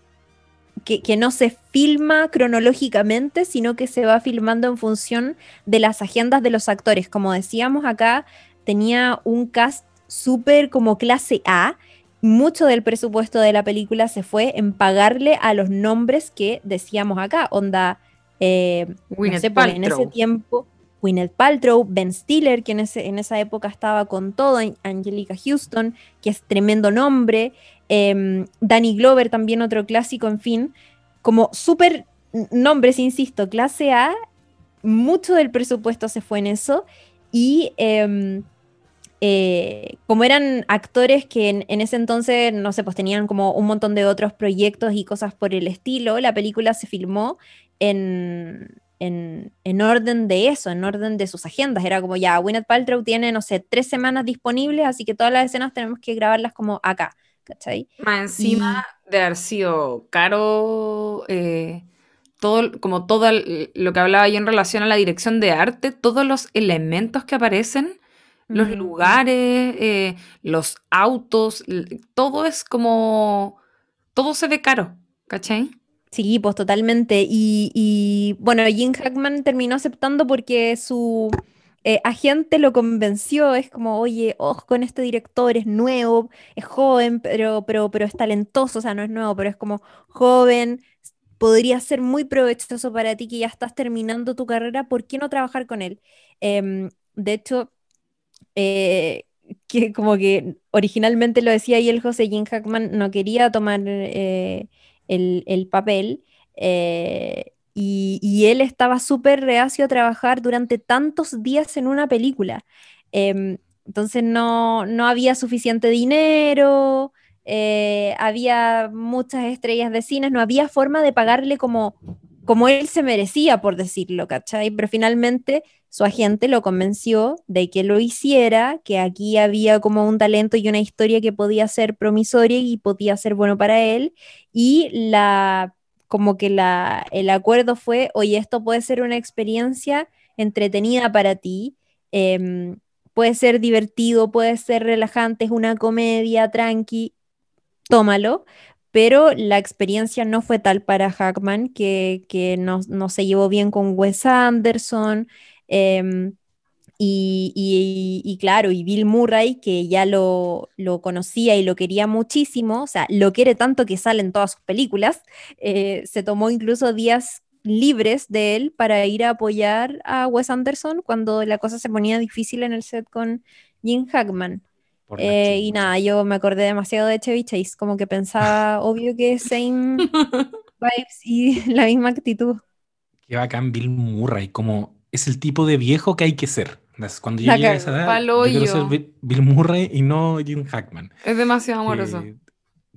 que, que, no se filma cronológicamente, sino que se va filmando en función de las agendas de los actores. Como decíamos acá, tenía un cast súper como clase A. Mucho del presupuesto de la película se fue en pagarle a los nombres que decíamos acá. Onda, eh, no sé, en ese tiempo, Gwyneth Paltrow, Ben Stiller, que en, en esa época estaba con todo, Angelica Houston, que es tremendo nombre, em, Danny Glover, también otro clásico, en fin, como súper nombres, insisto, clase A, mucho del presupuesto se fue en eso y em, eh, como eran actores que en, ese entonces, no sé, pues tenían como un montón de otros proyectos y cosas por el estilo, la película se filmó en, en, orden de eso, en orden de sus agendas. Era como ya, Gwyneth Paltrow tiene, no sé, tres semanas disponibles, así que todas las escenas tenemos que grabarlas como acá, ¿cachai? Más encima de haber sido caro, eh, todo, como todo lo que hablaba yo en relación a la dirección de arte, todos los elementos que aparecen, los lugares, eh, los autos, todo es como, todo se ve caro, ¿cachai? Sí, pues totalmente. Y, bueno, Jim Hackman terminó aceptando porque su eh, agente lo convenció. Es como, oye, ojo con este director, es nuevo, es joven, pero, pero, pero es talentoso. O sea, no es nuevo, pero es como joven. Podría ser muy provechoso para ti que ya estás terminando tu carrera. ¿Por qué no trabajar con él? Em, de hecho, eh, que como que originalmente lo decía ahí el José Jim Hackman no quería tomar eh, el, papel. Eh, y, él estaba súper reacio a trabajar durante tantos días en una película. Em, entonces no, no, había suficiente dinero, había muchas estrellas de cines, no había forma de pagarle como, como él se merecía, por decirlo, ¿cachai? Pero finalmente su agente lo convenció de que lo hiciera, que aquí había como un talento y una historia que podía ser promisoria y podía ser bueno para él, y la como que la, el acuerdo fue, oye, esto puede ser una experiencia entretenida para ti, em, puede ser divertido, puede ser relajante, es una comedia, tranqui, tómalo, pero la experiencia no fue tal para Hackman, que, que no, no, se llevó bien con Wes Anderson. Em, y, claro, y Bill Murray, que ya lo, conocía y lo quería muchísimo, o sea, lo quiere tanto que sale en todas sus películas, eh, se tomó incluso días libres de él para ir a apoyar a Wes Anderson cuando la cosa se ponía difícil en el set con Jim Hackman. Eh, y nada, yo me acordé demasiado de Chevy Chase, como que pensaba, *laughs* obvio que same *laughs* vibes y *laughs* la misma actitud. Qué bacán Bill Murray, como es el tipo de viejo que hay que ser. Cuando yo llegue a esa edad, yo quiero ser Bill Murray y no Jim Hackman. Es demasiado amoroso.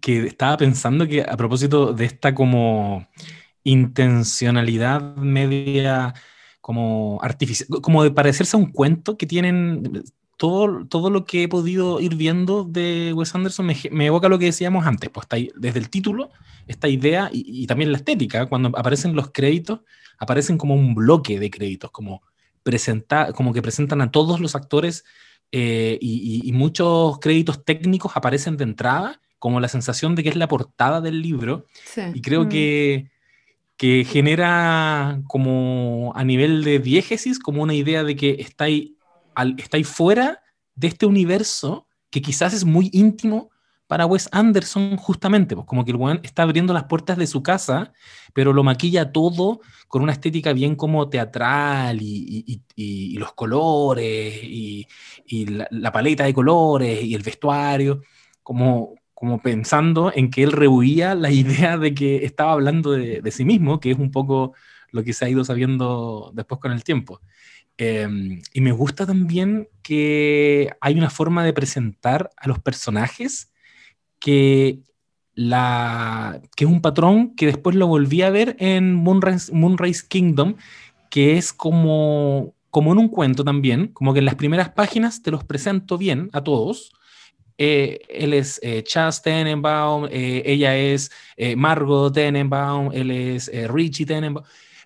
Que, estaba pensando que a propósito de esta como intencionalidad media como artificial, como de parecerse a un cuento que tienen todo, todo lo que he podido ir viendo de Wes Anderson me, me evoca lo que decíamos antes, pues está desde el título, esta idea y, y, también la estética, cuando aparecen los créditos, aparecen como un bloque de créditos, como como que presentan a todos los actores eh, y, muchos créditos técnicos aparecen de entrada, como la sensación de que es la portada del libro. Y creo mm. que, que genera como a nivel de diégesis, como una idea de que estáis, ahí fuera de este universo que quizás es muy íntimo para Wes Anderson justamente, pues como que el weón está abriendo las puertas de su casa, pero lo maquilla todo con una estética bien como teatral y, los colores y, la, paleta de colores y el vestuario, como, como pensando en que él rehuía la idea de que estaba hablando de, sí mismo, que es un poco lo que se ha ido sabiendo después con el tiempo. Em, y me gusta también que hay una forma de presentar a los personajes que, la, que es un patrón que después lo volví a ver en Moonrise, Kingdom, que es como, como en un cuento también, como que en las primeras páginas te los presento bien a todos. Eh, él es eh, Chas Tenenbaum, eh, ella es Margot Tenenbaum, él es Richie Tenenbaum,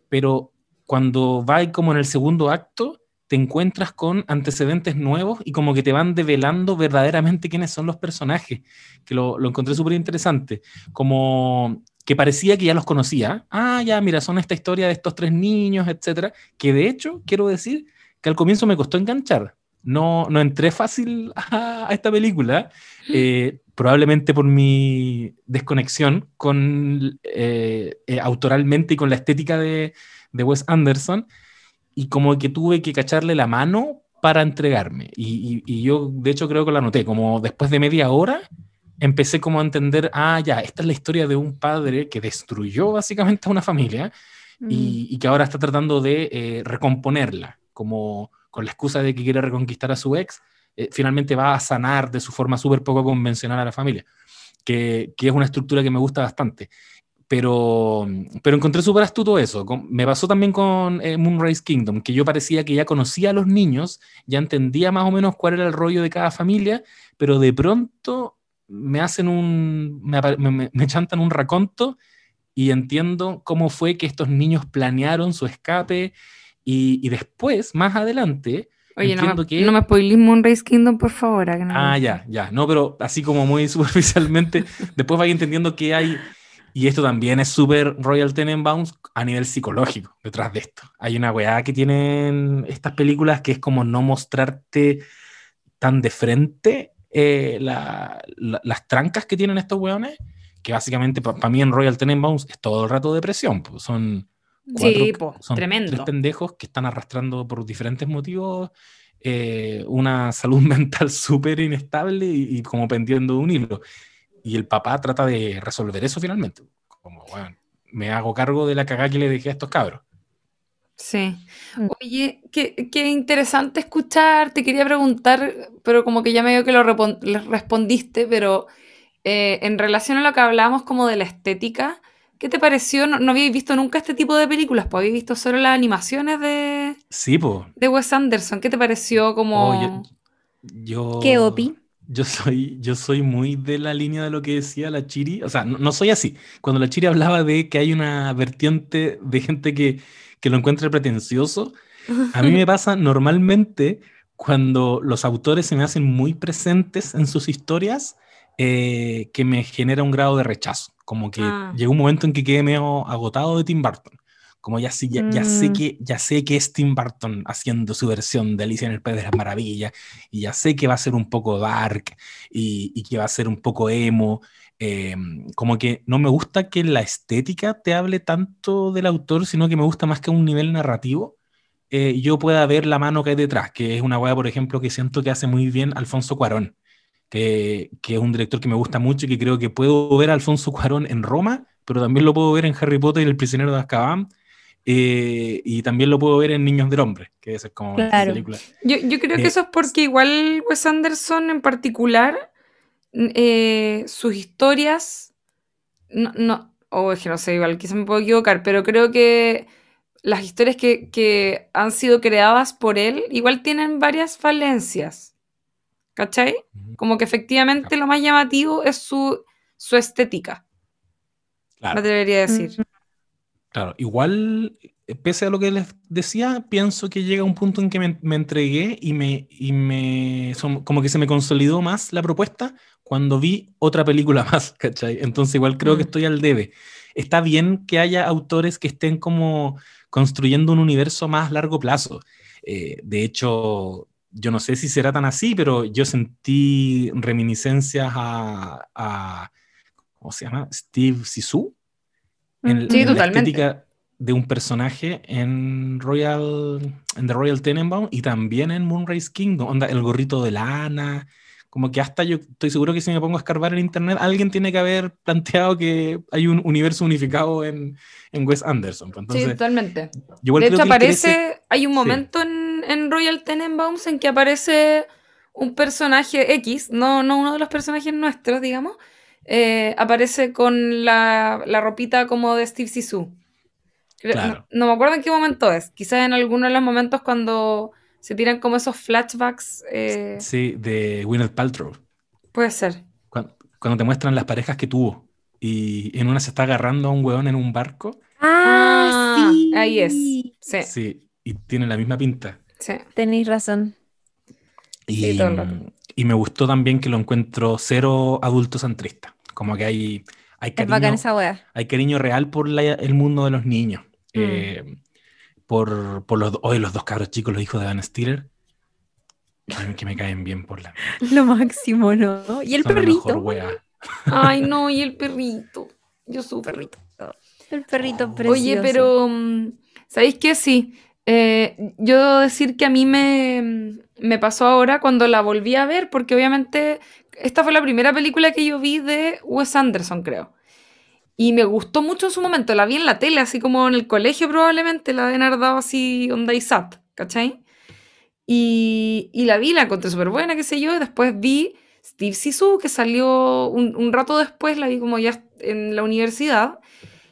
pero cuando va como en el segundo acto, te encuentras con antecedentes nuevos y como que te van develando verdaderamente quiénes son los personajes, que lo, lo encontré súper interesante, como que parecía que ya los conocía. Ah, ya, mira, son esta historia de estos tres niños, etcétera, que de hecho quiero decir que al comienzo me costó enganchar, no, no entré fácil *laughs* a, esta película, eh, probablemente por mi desconexión con eh, eh, autoralmente y con la estética de, de, Wes Anderson, y como que tuve que cacharle la mano para entregarme. Y, y, yo, de hecho, creo que la noté, como después de media hora, empecé como a entender, ah, ya, esta es la historia de un padre que destruyó básicamente a una familia y, mm. que ahora está tratando de recomponerla, como con la excusa de que quiere reconquistar a su ex, eh, finalmente va a sanar de su forma súper poco convencional a la familia, que, que, es una estructura que me gusta bastante. Pero, pero encontré súper astuto eso. me pasó también con eh, Moonrise Kingdom, que yo parecía que ya conocía a los niños, ya entendía más o menos cuál era el rollo de cada familia, pero de pronto me hacen un, me, me, me chantan un raconto y entiendo cómo fue que estos niños planearon su escape y, después, más adelante, Oye, no me, que... no me Moonrise Kingdom, por favor. ah, ya, ya. No, pero así como muy *laughs* superficialmente, después vais entendiendo que hay, y esto también es súper Royal Tenenbaums a nivel psicológico detrás de esto. Hay una weá que tienen estas películas que es como no mostrarte tan de frente eh, las trancas que tienen estos weones, que básicamente para mí en Royal Tenenbaums es todo el rato depresión. Pues son sí, son tremendo. Tres pendejos que están arrastrando por diferentes motivos eh, una salud *laughs* mental súper inestable y, como pendiendo de un hilo. Y el papá trata de resolver eso finalmente. Como, bueno, me hago cargo de la cagada que le dejé a estos cabros. Sí. Mm. Oye, qué, qué, interesante escuchar. Te quería preguntar, pero como que ya me dio que lo respondiste, pero eh, en relación a lo que hablábamos como de la estética, ¿Qué te pareció? No, no habíais visto nunca este tipo de películas, pues habéis visto solo las animaciones de. Sí, pues. De Wes Anderson. ¿Qué te pareció como. yo, ¿Qué opi? Yo soy, yo soy muy de la línea de lo que decía la Chiri. O sea, no, soy así. Cuando la Chiri hablaba de que hay una vertiente de gente que, que lo encuentra pretencioso, a mí me *laughs* pasa normalmente cuando los autores se me hacen muy presentes en sus historias, eh, que me genera un grado de rechazo. Como que ah. llegó un momento en que quedé medio agotado de Tim Burton. Como ya, ya, ya, sé mm. que, ya sé que es Tim Burton haciendo su versión de Alicia en el País de las Maravillas, y ya sé que va a ser un poco dark y, y que va a ser un poco emo. Eh, como que no me gusta que la estética te hable tanto del autor, sino que me gusta más que a un nivel narrativo. Eh, yo pueda ver la mano que hay detrás, que es una weá, por ejemplo, que siento que hace muy bien Alfonso Cuarón que, es un director que me gusta mucho y que creo que puedo ver a Alfonso Cuarón en Roma, pero también lo puedo ver en Harry Potter y El prisionero de Azkaban. Eh, y también lo puedo ver en Niños del Hombre, que es como película. Yo, yo creo que eh, eso es porque igual Wes Anderson en particular, eh, sus historias, no, no, o es que no sé, igual quizás me puedo equivocar, pero creo que las historias que, que han sido creadas por él igual tienen varias falencias. ¿Cachai? Como que efectivamente lo más llamativo es su, su estética. Claro. debería decir. Claro, igual, eh, pese a lo que les decía, pienso que llega un punto en que me, entregué y me, y me como que se me consolidó más la propuesta cuando vi otra película *laughs* más, ¿cachai? Entonces igual creo que mm. estoy al debe. Está bien que haya autores que estén como construyendo un universo más largo plazo. Eh, de hecho, yo no sé si será tan así, pero yo sentí reminiscencias a, ¿cómo se llama? Steve Sisu. En, sí, la estética de un personaje en Royal, en The Royal Tenenbaum y también en Moonrise Kingdom, onda, el gorrito de lana, como que hasta yo estoy seguro que si me pongo a escarbar en internet, alguien tiene que haber planteado que hay un universo unificado en, en Wes Anderson. Pues sí, totalmente. de hecho, aparece, hay un momento en, en, Royal Tenenbaums en que aparece un personaje X, no, no uno de los personajes nuestros, digamos, eh, aparece con la, la, ropita como de Steve Sisu. No, no, me acuerdo en qué momento es, quizás en alguno de los momentos cuando se tiran como esos flashbacks. Eh, sí, de Gwyneth Paltrow. Puede ser. Cuando, te muestran las parejas que tuvo y en una se está agarrando a un weón en un barco. Ah, ah sí. Ahí es. Sí. Sí, y tiene la misma pinta. Sí. Tenéis razón. Y, y me gustó también que lo encuentro cero adulto centrista. Como que hay, hay cariño, esa hay cariño real por el mundo de los niños. Mm. Eh, por, por los, hoy los dos cabros chicos, los hijos de Van Stiller. A mí que me caen bien por la. *laughs* Lo máximo, ¿no? Y el perrito. Ay, no, *laughs* y el perrito. Yo soy perrito. El perrito precioso. Oye, pero. Mm, ¿Sabéis qué? Sí. Eh, yo debo decir que a mí me, me pasó ahora cuando la volví a ver, porque obviamente esta fue la primera película que yo vi de Wes Anderson, creo. Y me gustó mucho en su momento. La vi en la tele, así como en el colegio probablemente, la habían dado así onda y sat, ¿cachai? Y, y la vi, la encontré súper buena, qué sé yo. Y después vi Steve Sisu, que salió un, un, rato después, la vi como ya en la universidad.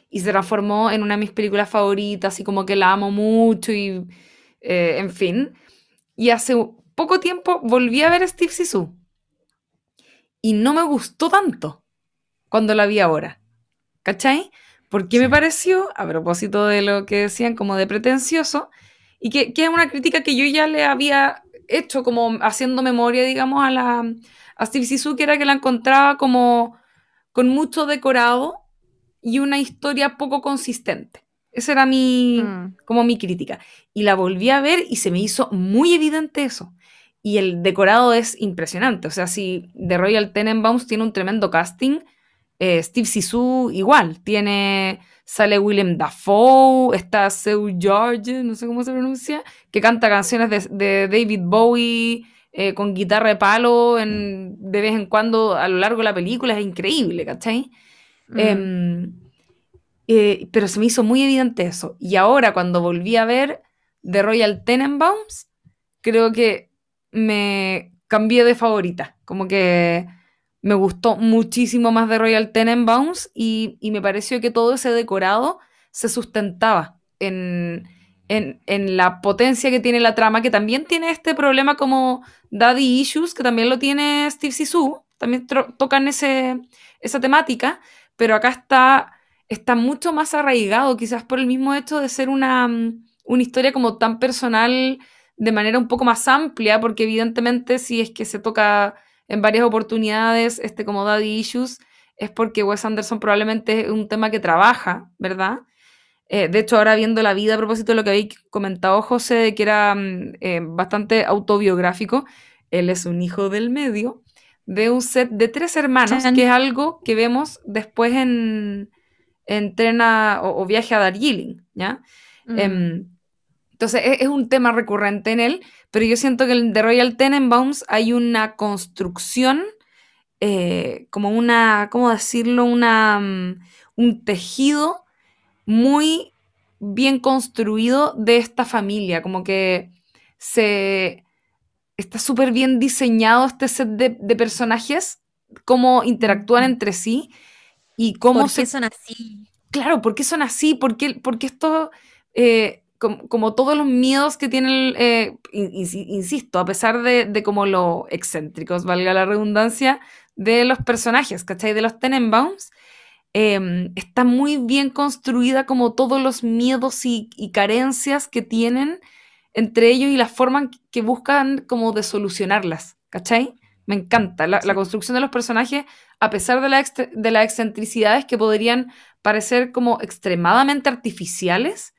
Y se transformó en una de mis películas favoritas, y como que la amo mucho y, eh, en fin. Y hace poco tiempo volví a ver Steve Sisu. Y no me gustó tanto cuando la vi ahora. ¿Cachai? Porque me pareció, a propósito de lo que decían como de pretencioso, y que, es una crítica que yo ya le había hecho como haciendo memoria, digamos, a la a Steve Sisu, que era que la encontraba como con mucho decorado y una historia poco consistente. Esa era mi, mm. como mi crítica. Y la volví a ver y se me hizo muy evidente eso. Y el decorado es impresionante. O sea, si The Royal Tenenbaums tiene un tremendo casting, eh, Steve Sisu igual, tiene, sale Willem Dafoe, está Seu George, no sé cómo se pronuncia, que canta canciones de, David Bowie eh, con guitarra de palo en, de vez en cuando a lo largo de la película, es increíble, ¿cachai? Em, eh, pero se me hizo muy evidente eso. Y ahora cuando volví a ver The Royal Tenenbaums, creo que me cambié de favorita, como que me gustó muchísimo más de Royal Tenenbaums y, me pareció que todo ese decorado se sustentaba en, la potencia que tiene la trama, que también tiene este problema como Daddy Issues, que también lo tiene Steve Sisu, también tocan ese, esa temática, pero acá está, está mucho más arraigado, quizás por el mismo hecho de ser una, una historia como tan personal de manera un poco más amplia, porque evidentemente si es que se toca en varias oportunidades este, como Daddy Issues, es porque Wes Anderson probablemente es un tema que trabaja, ¿verdad? Eh, de hecho, ahora viendo la vida, a propósito de lo que habéis comentado, José, de que era mm, eh, bastante autobiográfico, él es un hijo del medio de un set de tres hermanos, que es algo que vemos después en, en Trena o, Viaje a Darjeeling, ¿ya? Mm. Em, entonces, es, es, un tema recurrente en él, pero yo siento que en The Royal Tenenbaums hay una construcción, eh, como una, ¿cómo decirlo? Una, mm, un tejido muy bien construido de esta familia, como que se está súper bien diseñado este set de, personajes, cómo interactúan entre sí y cómo ¿Por qué son así? Claro, ¿por qué son así? ¿Por qué, porque esto eh, como, todos los miedos que tienen, eh, insisto, a pesar de, como lo excéntricos, valga la redundancia, de los personajes, ¿cachai? De los Tenenbaums, em, está muy bien construida como todos los miedos y, carencias que tienen entre ellos y la forma que buscan como de solucionarlas, ¿cachai? Me encanta la, construcción de los personajes, a pesar de, la de las excentricidades que podrían parecer como extremadamente artificiales,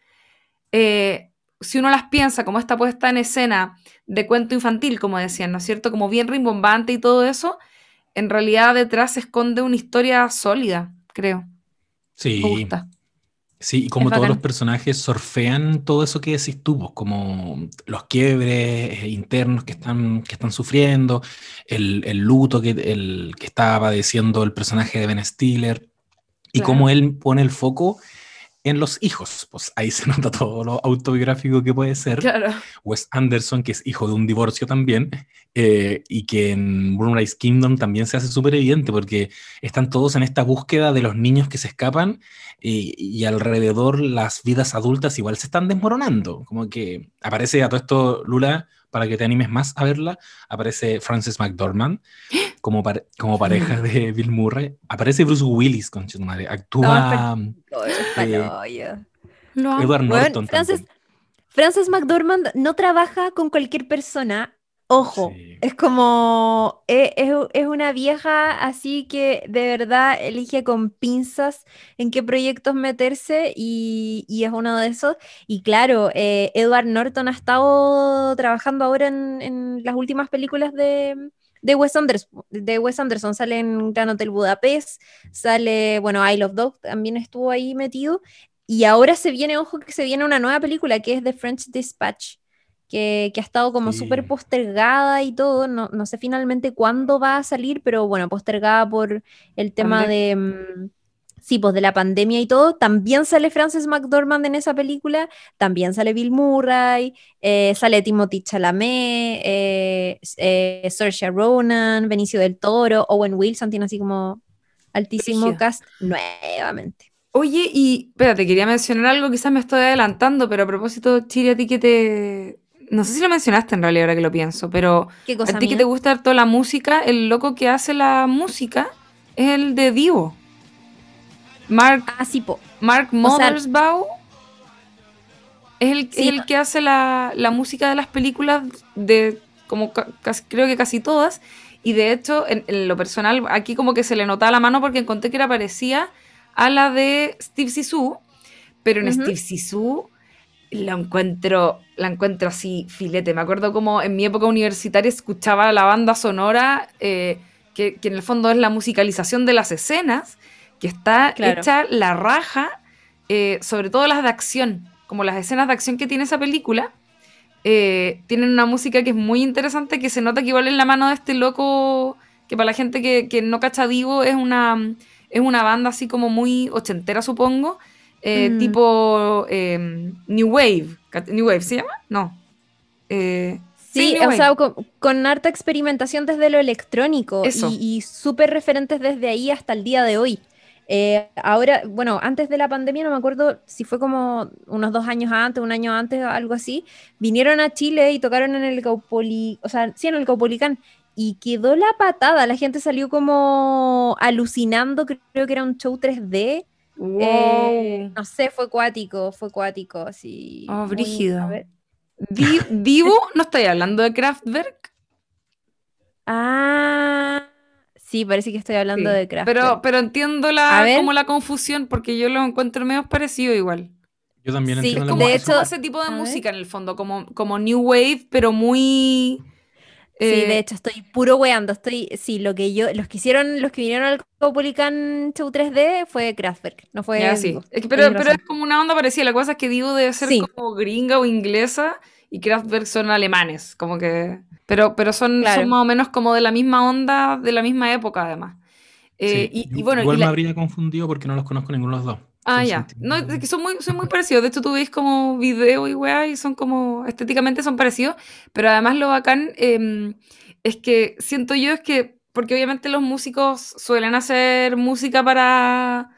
eh, si uno las piensa como esta puesta en escena de cuento infantil, como decían, ¿no es cierto? Como bien rimbombante y todo eso, en realidad detrás se esconde una historia sólida, creo. Sí. Sí, y como todos los personajes surfean todo eso que decís tú, pues, como los quiebres eh, internos que están, que están sufriendo, el, luto que, el, que estaba padeciendo el personaje de Ben Stiller, y cómo él pone el foco en los hijos. Pues ahí se nota *laughs* todo lo autobiográfico que puede ser. Claro. Wes Anderson, que es hijo de un divorcio también, eh, y que en Moonrise Kingdom también se hace súper evidente porque están todos en esta búsqueda de los niños que se escapan y, alrededor las vidas adultas igual se están desmoronando. Como que aparece a todo esto, Lula, para que te animes más a verla, aparece Frances McDormand *gasps* como, como pareja de *laughs* Bill Murray. Aparece Bruce Willis, con su madre. Actúa eh, Edward Norton. Frances, McDormand no trabaja con cualquier persona. Ojo, es como, e, es, una vieja así que de verdad elige con pinzas en qué proyectos meterse y, es uno de esos. Y claro, eh, Edward Norton ha estado trabajando ahora en, las últimas películas de, de Wes Anderson. De Wes Anderson sale en Gran Hotel Budapest, sale, bueno, I Love Dog también estuvo ahí metido. Y ahora se viene, ojo, que se viene una nueva película que es The French Dispatch que, ha estado como súper postergada y todo. No, no, sé finalmente cuándo va a salir, pero bueno, postergada por el tema de. Sí, pues de la pandemia y todo. También sale Frances McDormand en esa película, también sale Bill Murray, eh, sale Timothy Chalamet, eh, eh, Saoirse Ronan, Benicio del Toro, Owen Wilson, tiene así como altísimo cast nuevamente. Oye, y espérate, quería mencionar algo, quizás me estoy adelantando, pero a propósito, Chile, a ti que te, no sé si lo mencionaste en realidad ahora que lo pienso, pero a ti que te gusta toda la música, el loco que hace la música es el de Divo. Mark, ah, sí, po. Mark Mothersbaugh es, el, el, que hace la, música de las películas de como creo que casi todas. Y de hecho, en, lo personal, aquí como que se le notaba la mano porque encontré que era parecía a la de Steve Sisu, pero en Steve Sisu la encuentro, la encuentro así filete. Me acuerdo como en mi época universitaria escuchaba la banda sonora, eh, que, en el fondo es la musicalización de las escenas, que está hecha la raja, eh, sobre todo las de acción, como las escenas de acción que tiene esa película. Eh, tienen una música que es muy interesante, que se nota que igual en la mano de este loco, que para la gente que, no cacha Divo es una, es una banda así como muy ochentera, supongo, eh, mm. tipo em, New Wave. ¿New Wave se llama? No. Sí, o sea, con, harta experimentación desde lo electrónico y, súper referentes desde ahí hasta el día de hoy. Eh, ahora, bueno, antes de la pandemia, no me acuerdo si fue como unos dos años antes, un año antes, algo así, vinieron a Chile y tocaron en el Caupoli, o sea, sí, en el Caupolicán, y quedó la patada, la gente salió como alucinando, creo que era un show 3D, eh, no sé, fue cuático, fue cuático, así. Oh, brígido. ¿Vivo? ¿No estoy hablando de Kraftwerk? Ah, sí, parece que estoy hablando de Kraftwerk. Pero, pero entiendo la, como la confusión, porque yo lo encuentro medio parecido igual. Yo también entiendo es como, de hecho, ese tipo de música en el fondo, como, como New Wave, pero muy sí, de eh, hecho, estoy puro weando. Estoy, sí, lo que yo, los que hicieron, los que vinieron al Copolican Show 3D fue Kraftwerk, no fue. pero, pero es como una onda parecida. La cosa es que digo debe ser como gringa o inglesa y Kraftwerk son alemanes, como que. Pero, pero son, son más o menos como de la misma onda, de la misma época, además. Eh, y, bueno, igual me habría confundido porque no los conozco ninguno de los dos. Ah, ya. No, es que son muy, son muy parecidos. De hecho, tú veis como video y weá y son como, estéticamente son parecidos. Pero además lo bacán em, es que siento yo es que, porque obviamente los músicos suelen hacer música para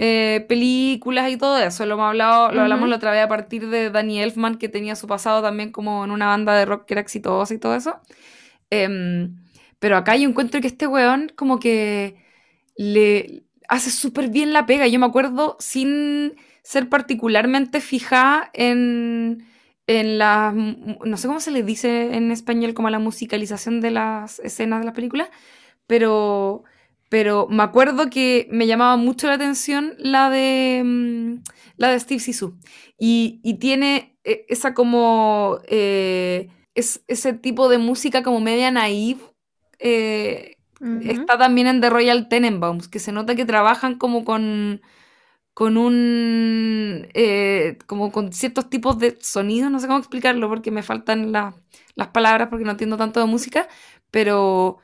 eh, películas y todo eso. Lo, hemos hablado, lo hablamos la otra vez a partir de Danny Elfman, que tenía su pasado también como en una banda de rock que era exitosa y todo eso. Em, pero acá yo encuentro que este weón como que le hace súper bien la pega. Yo me acuerdo sin ser particularmente fijada en, en la, no sé cómo se le dice en español, como la musicalización de las escenas de la película, pero, pero me acuerdo que me llamaba mucho la atención la de, mm, la de Steve Sisu. Y, y tiene e, esa como, eh, es, ese tipo de música como media naive. Eh, Está también en The Royal Tenenbaums, que se nota que trabajan como con, con un. Eh, como con ciertos tipos de sonidos, no sé cómo explicarlo porque me faltan las palabras porque no entiendo tanto de música, pero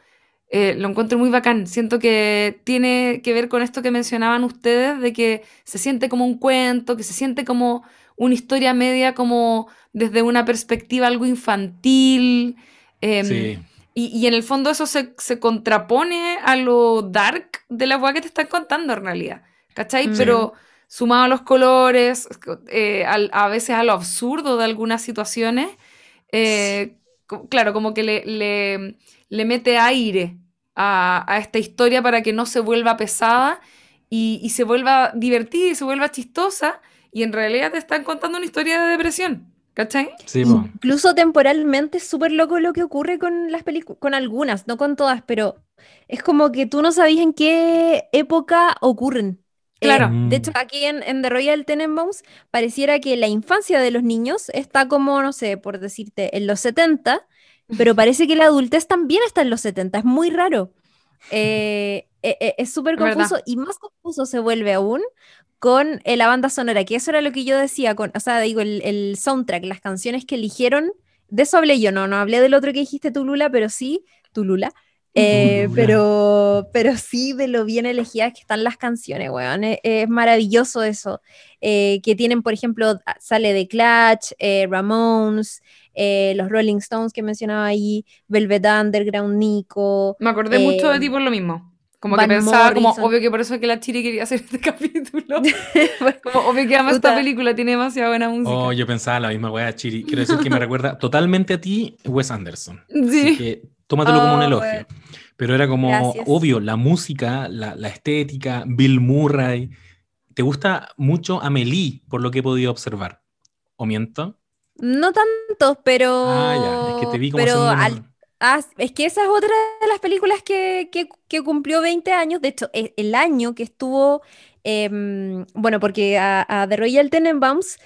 eh, lo encuentro muy bacán. Siento que tiene que ver con esto que mencionaban ustedes, de que se siente como un cuento, que se siente como una historia media, como desde una perspectiva algo infantil. Em, sí y, en el fondo eso se, contrapone a lo dark de la weá que te están contando en realidad. ¿Cachai? Pero sumado a los colores, eh, a, veces a lo absurdo de algunas situaciones, eh, claro, como que le, le, mete aire a, esta historia para que no se vuelva pesada y, y, se vuelva divertida y se vuelva chistosa. Y en realidad te están contando una historia de depresión. ¿Cachai? Sí, Incluso temporalmente es súper loco lo que ocurre con las películas, con algunas, no con todas, pero es como que tú no sabías en qué época ocurren. Eh, claro. de hecho, aquí en, The Royal Tenenbaums pareciera que la infancia de los niños está como, no sé, por decirte, en los 70, pero parece que la adultez también está en los 70, es muy raro. Eh, eh, es súper confuso y más confuso se vuelve aún con la banda sonora, que eso era lo que yo decía, con, o sea, digo, el, soundtrack, las canciones que eligieron, de eso hablé yo, no, no hablé del otro que dijiste tú, Lula, pero sí, tú, Lula, eh, pero, pero sí de lo bien elegidas que están las canciones, weón. Es, maravilloso eso. Eh, que tienen, por ejemplo, sale de Clutch, eh, Ramones, los Rolling Stones que mencionaba ahí, Velvet Underground, Nico. Me acordé mucho de ti por lo mismo. Como que pensaba, como obvio que por eso es que la Chiri quería hacer este *laughs* capítulo. *laughs* como obvio que ama esta película, tiene demasiada buena música. Oh, yo pensaba la misma wea, Chiri. Quiero decir que me *laughs* recuerda totalmente a ti, Wes Anderson. Sí. Así que tómatelo como un oh, elogio. Pero era como obvio, la música, la, la, estética, Bill Murray. ¿Te gusta mucho Amelie, por lo que he podido observar? ¿O miento? No tanto, pero. Ah, ya, es que te vi como pero Ah, es que esa es otra de las películas que, cumplió 20 años. De hecho, e, el año que estuvo, em, bueno, porque a, The Royal Tenenbaums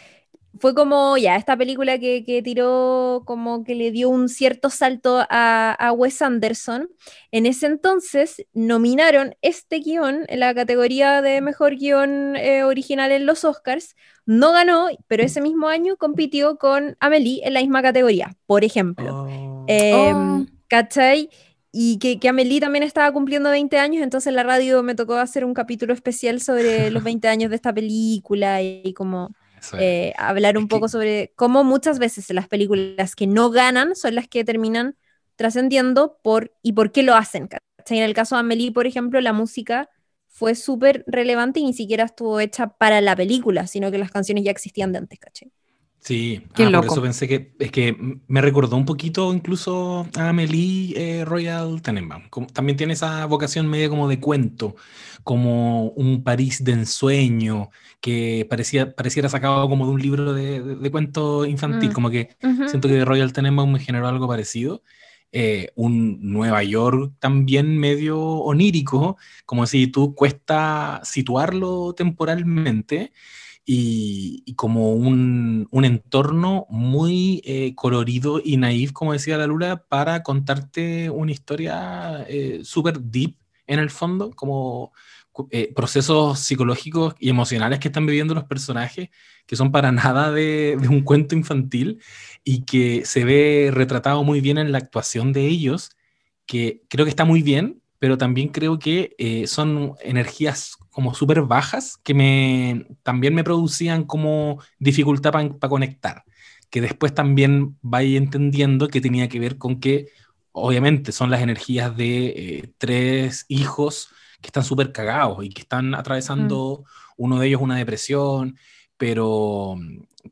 fue como ya esta película que, tiró, como que le dio un cierto salto a, Wes Anderson. En ese entonces nominaron este guion en la categoría de mejor guion eh, original en los Oscars. No ganó, pero ese mismo año compitió con Amelie en la misma categoría, por ejemplo. Oh. Oh. ¿Cachai? Y que, que, Amelie también estaba cumpliendo 20 años, entonces en la radio me tocó hacer un capítulo especial sobre los 20 años de esta película y como eh, hablar un poco sobre cómo muchas veces las películas que no ganan son las que terminan trascendiendo por y por qué lo hacen. En el caso de Amelie, por ejemplo, la música fue súper relevante y ni siquiera estuvo hecha para la película, sino que las canciones ya existían de antes, ¿cachai? Sí, ah, por eso pensé que es que me recordó un poquito incluso a Amelie eh, Royal Tenenbaum. también tiene esa vocación media como de cuento, como un París de ensueño, que parecía, pareciera sacado como de un libro de, cuento infantil, mm, como que siento que Royal Tenenbaum me generó algo parecido. Eh, un Nueva York también medio onírico, como si tú cuesta situarlo temporalmente y, como un, un, entorno muy eh, colorido y naif, como decía la Lula, para contarte una historia eh, súper deep en el fondo, como eh, procesos psicológicos y emocionales que están viviendo los personajes, que son para *laughs* nada de, un cuento infantil y que se ve retratado muy bien en la actuación de ellos, que creo que está muy bien, pero también creo que eh, son energías como súper bajas que me, también me producían como dificultad para conectar, que después también vaya entendiendo que tenía que ver con que obviamente son las energías de eh, tres hijos que están súper cagados y que están atravesando, mm. uno de ellos una depresión, pero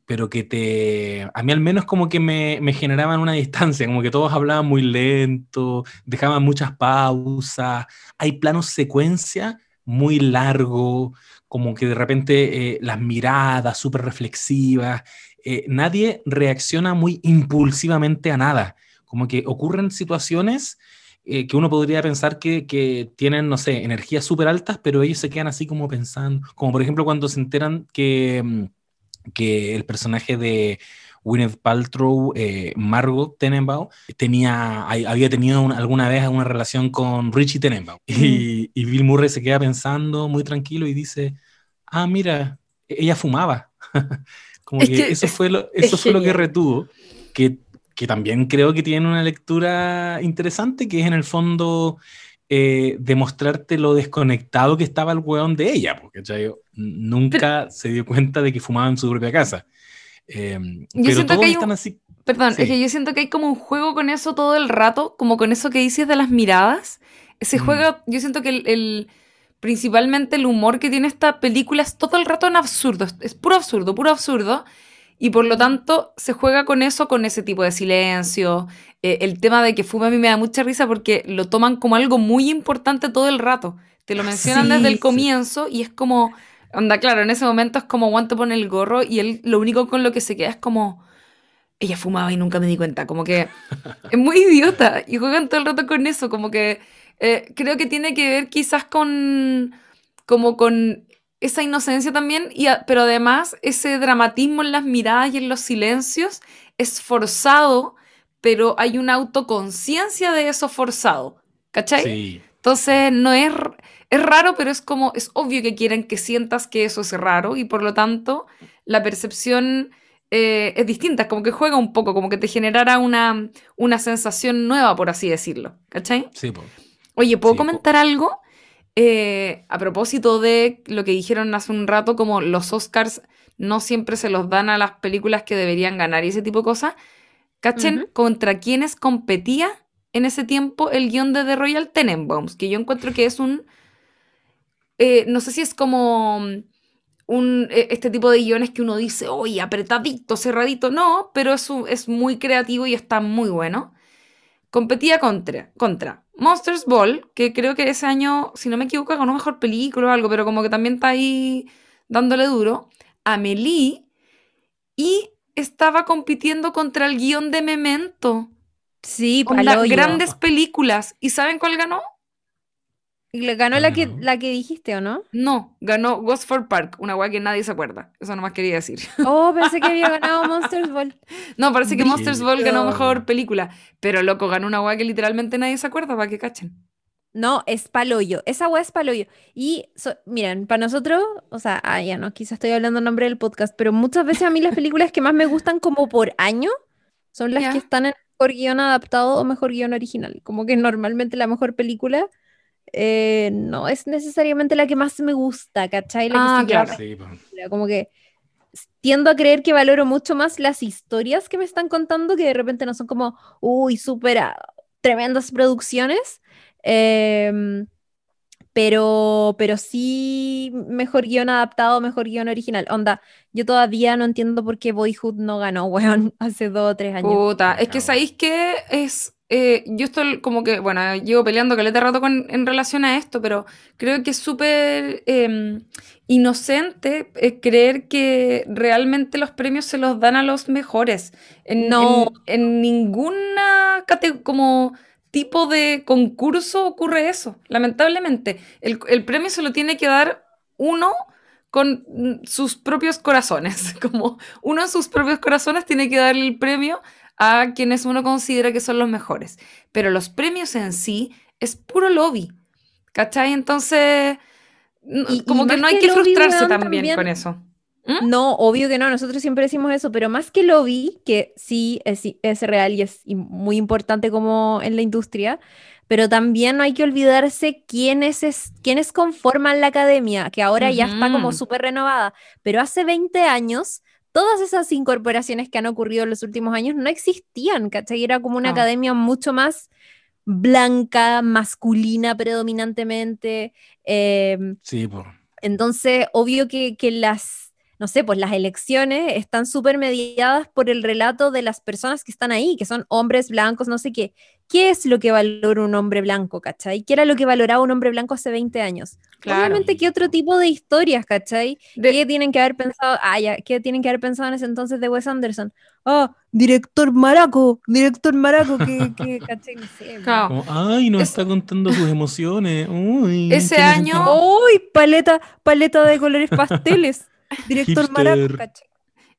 pero que te, a mí al menos como que me, me, generaban una distancia, como que todos hablaban muy lento, dejaban muchas pausas, hay planos secuencia muy largo, como que de repente eh, las miradas súper reflexivas, eh, nadie reacciona muy impulsivamente a nada, como que ocurren situaciones eh, que uno podría pensar que, que tienen, no sé, energías súper altas, pero ellos se quedan así como pensando, como por ejemplo cuando se enteran que mm, que el personaje de Gwyneth Paltrow, eh, Margot Tenenbaum, tenía, había tenido alguna vez una relación con Richie Tenenbaum. *laughs* Y, Bill Murray se queda pensando muy tranquilo y dice, ah, mira, ella fumaba. *laughs* Como que, eso fue lo, eso fue lo que retuvo, que, que también creo que tiene una lectura interesante, que es en el fondo eh, demostrarte lo desconectado que estaba el weón de ella, porque nunca se dio cuenta de que fumaba en su propia casa. Em, pero todos están así. Perdón, es que yo siento que hay como un juego con eso todo el rato, como con eso que dices de las miradas. Ese mm. juego, yo siento que el, principalmente el humor que tiene esta película es todo el rato en absurdo, es puro absurdo, puro absurdo. Y por lo tanto se juega con eso, con ese tipo de silencio. Eh, el tema de que fume a mí me da mucha risa porque lo toman como algo muy importante todo el rato. Te lo mencionan desde el comienzo y es como, anda, claro, en ese momento es como Juan te pone el gorro y él lo único con lo que se queda es como, ella fumaba y nunca me di cuenta. Como que *laughs* es muy idiota y juegan todo el rato con eso. Como que eh, creo que tiene que ver quizás con, como con esa inocencia también, y pero además ese dramatismo en las miradas y en los silencios es forzado, pero hay una autoconciencia de eso forzado. ¿Cachai? Sí. Entonces no es, es raro, pero es como, es obvio que quieren que sientas que eso es raro y por lo tanto la percepción eh, es distinta, como que juega un poco, como que te generara una, una sensación nueva, por así decirlo. ¿Cachai? Sí, Oye, ¿puedo comentar algo? Eh, a propósito de lo que dijeron hace un rato, como los Oscars no siempre se los dan a las películas que deberían ganar y ese tipo de cosas. ¿Cachen contra quienes competía en ese tiempo el guion de The Royal Tenenbaums? Que yo encuentro que es un... Eh, no sé si es como un, e, este tipo de guiones que uno dice, oye, apretadito, cerradito, no, pero es, es muy creativo y está muy bueno. Competía contra, contra Monsters Ball, que creo que ese año, si no me equivoco, ganó mejor película o algo, pero como que también está ahí dándole duro. Amelie y estaba compitiendo contra el guion de Memento. Sí, las grandes películas. ¿Y saben cuál ganó? ¿Ganó la que, la que dijiste o no? No, ganó Gosford Park, una weá que nadie se acuerda. Eso nomás quería decir. Oh, pensé que había ganado *laughs* Monsters Ball. No, parece que Monsters Ball ganó mejor película. Pero loco, ganó una weá que literalmente nadie se acuerda, para que cachen. No, es paloyo. Esa weá es paloyo. Y miren, para nosotros, o sea, ah, ya no, quizás estoy hablando en nombre del podcast, pero muchas veces a mí las películas que más me gustan como por año son las que están en mejor guion adaptado o mejor guion original. Como que normalmente la mejor película eh, no es necesariamente la que más me gusta, ¿cachai? La que ah, Como que tiendo a creer que valoro mucho más las historias que me están contando, que de repente no son como, uy, súper ah, tremendas producciones. Em, pero, pero sí mejor guion adaptado, mejor guion original. Onda, yo todavía no entiendo por qué Boyhood no ganó, *laughs* weón, hace dos o tres años. Puta, es que sabéis que es eh, yo estoy como que, bueno, llevo peleando caleta rato con, en relación a esto, pero creo que es súper em, inocente eh, creer que realmente los premios se los dan a los mejores. En, no. En, ninguna como tipo de concurso ocurre eso, lamentablemente. El, el premio se lo tiene que dar uno con sus propios corazones, *laughs* como uno en sus propios corazones tiene que darle el premio a quienes uno considera que son los mejores. Pero los premios en sí es puro lobby. ¿Cachai? Entonces, como que no hay que, frustrarse también, con eso. ¿Mm? No, obvio que no, nosotros siempre decimos eso, pero más que lobby, que sí es, es real y es muy importante como en la industria, pero también no hay que olvidarse quiénes, es, quiénes conforman la academia, que ahora ya está como súper renovada, pero hace 20 años todas esas incorporaciones que han ocurrido en los últimos años no existían, ¿cachai? Era como una academia mucho más blanca, masculina predominantemente. Em, sí, por. Entonces, obvio que, que las no sé, pues las elecciones están súper mediadas por el relato de las personas que están ahí, que son hombres blancos, no sé qué. ¿Qué es lo que valora un hombre blanco, cachai? ¿Qué era lo que valoraba un hombre blanco hace 20 años? Claramente, ¿qué otro tipo de historias, cachai? ¿Qué tienen que haber pensado? Ah, ya, ¿qué tienen que haber pensado en ese entonces de Wes Anderson? Ah, director maraco, director maraco, que, que *laughs* cachai, no sé. ay, no está contando sus emociones. Uy, ese año. Uy, paleta, paleta de colores pasteles. *laughs* Director Maraco,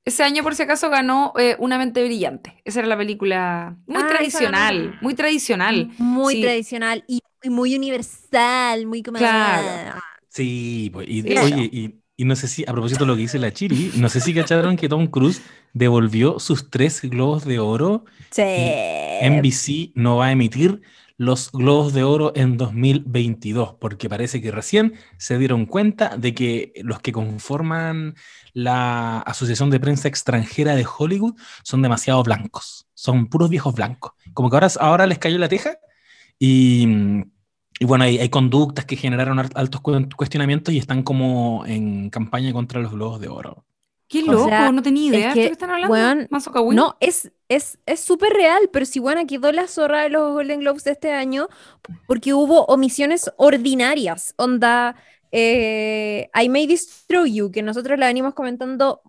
Ese año, por si acaso, ganó eh, Una mente brillante. Esa era la película muy ah, tradicional, muy tradicional. Muy tradicional y, muy universal, muy como... Claro. Sí, pues, y, oye, y, no sé si, a propósito de lo que dice la Chiri, no sé si cacharon que Tom Cruise devolvió sus tres globos de oro. Sí. NBC no va a emitir los Globos de Oro en 2022, porque parece que recién se dieron cuenta de que los que conforman la Asociación de Prensa Extranjera de Hollywood son demasiado blancos, son puros viejos blancos. Como que ahora, ahora les cayó la teja y, bueno, hay, hay, conductas que generaron altos cuestionamientos y están como en campaña contra los Globos de Oro. Qué loco, no tenía idea. ¿Qué están hablando? no, es es súper real, pero si bueno, quedó la zorra de los Golden Globes de este año porque hubo omisiones ordinarias. Onda, eh, I May Destroy You, que nosotros la venimos comentando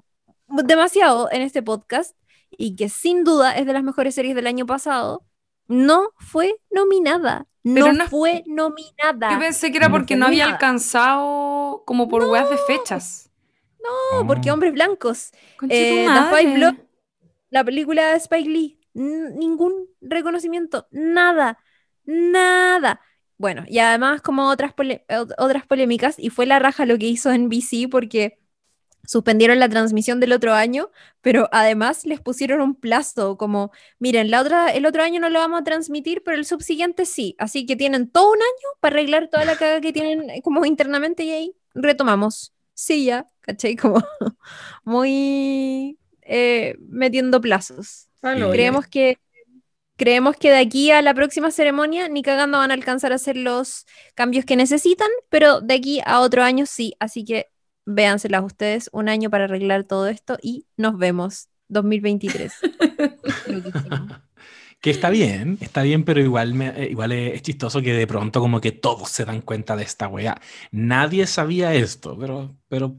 demasiado en este podcast. y que sin duda es de las mejores series del año pasado, no fue nominada. no, fue nominada. Yo pensé que era porque no, había alcanzado como por no. de fechas. No, porque oh. hombres blancos. Eh, la película de Spike Lee, ningún reconocimiento, nada, nada. Bueno, y además como otras, otras polémicas, y fue la raja lo que hizo en BC porque suspendieron la transmisión del otro año, pero además les pusieron un plazo, como, miren, la otra, el otro año no lo vamos a transmitir, pero el subsiguiente sí, así que tienen todo un año para arreglar toda la caga que tienen eh, como internamente y ahí retomamos. Sí, ya, ¿cachai? Como *laughs* muy eh, metiendo plazos. Creemos que Creemos que de aquí a la próxima ceremonia ni cagando van a alcanzar a hacer los cambios que necesitan, pero de aquí a otro año sí, así que véanselas ustedes, un año para arreglar todo esto y nos vemos 2023. *laughs* que está bien, está bien, pero igual, me, eh, igual es chistoso que de pronto como que todos se dan cuenta de esta weá. Nadie sabía esto, pero, pero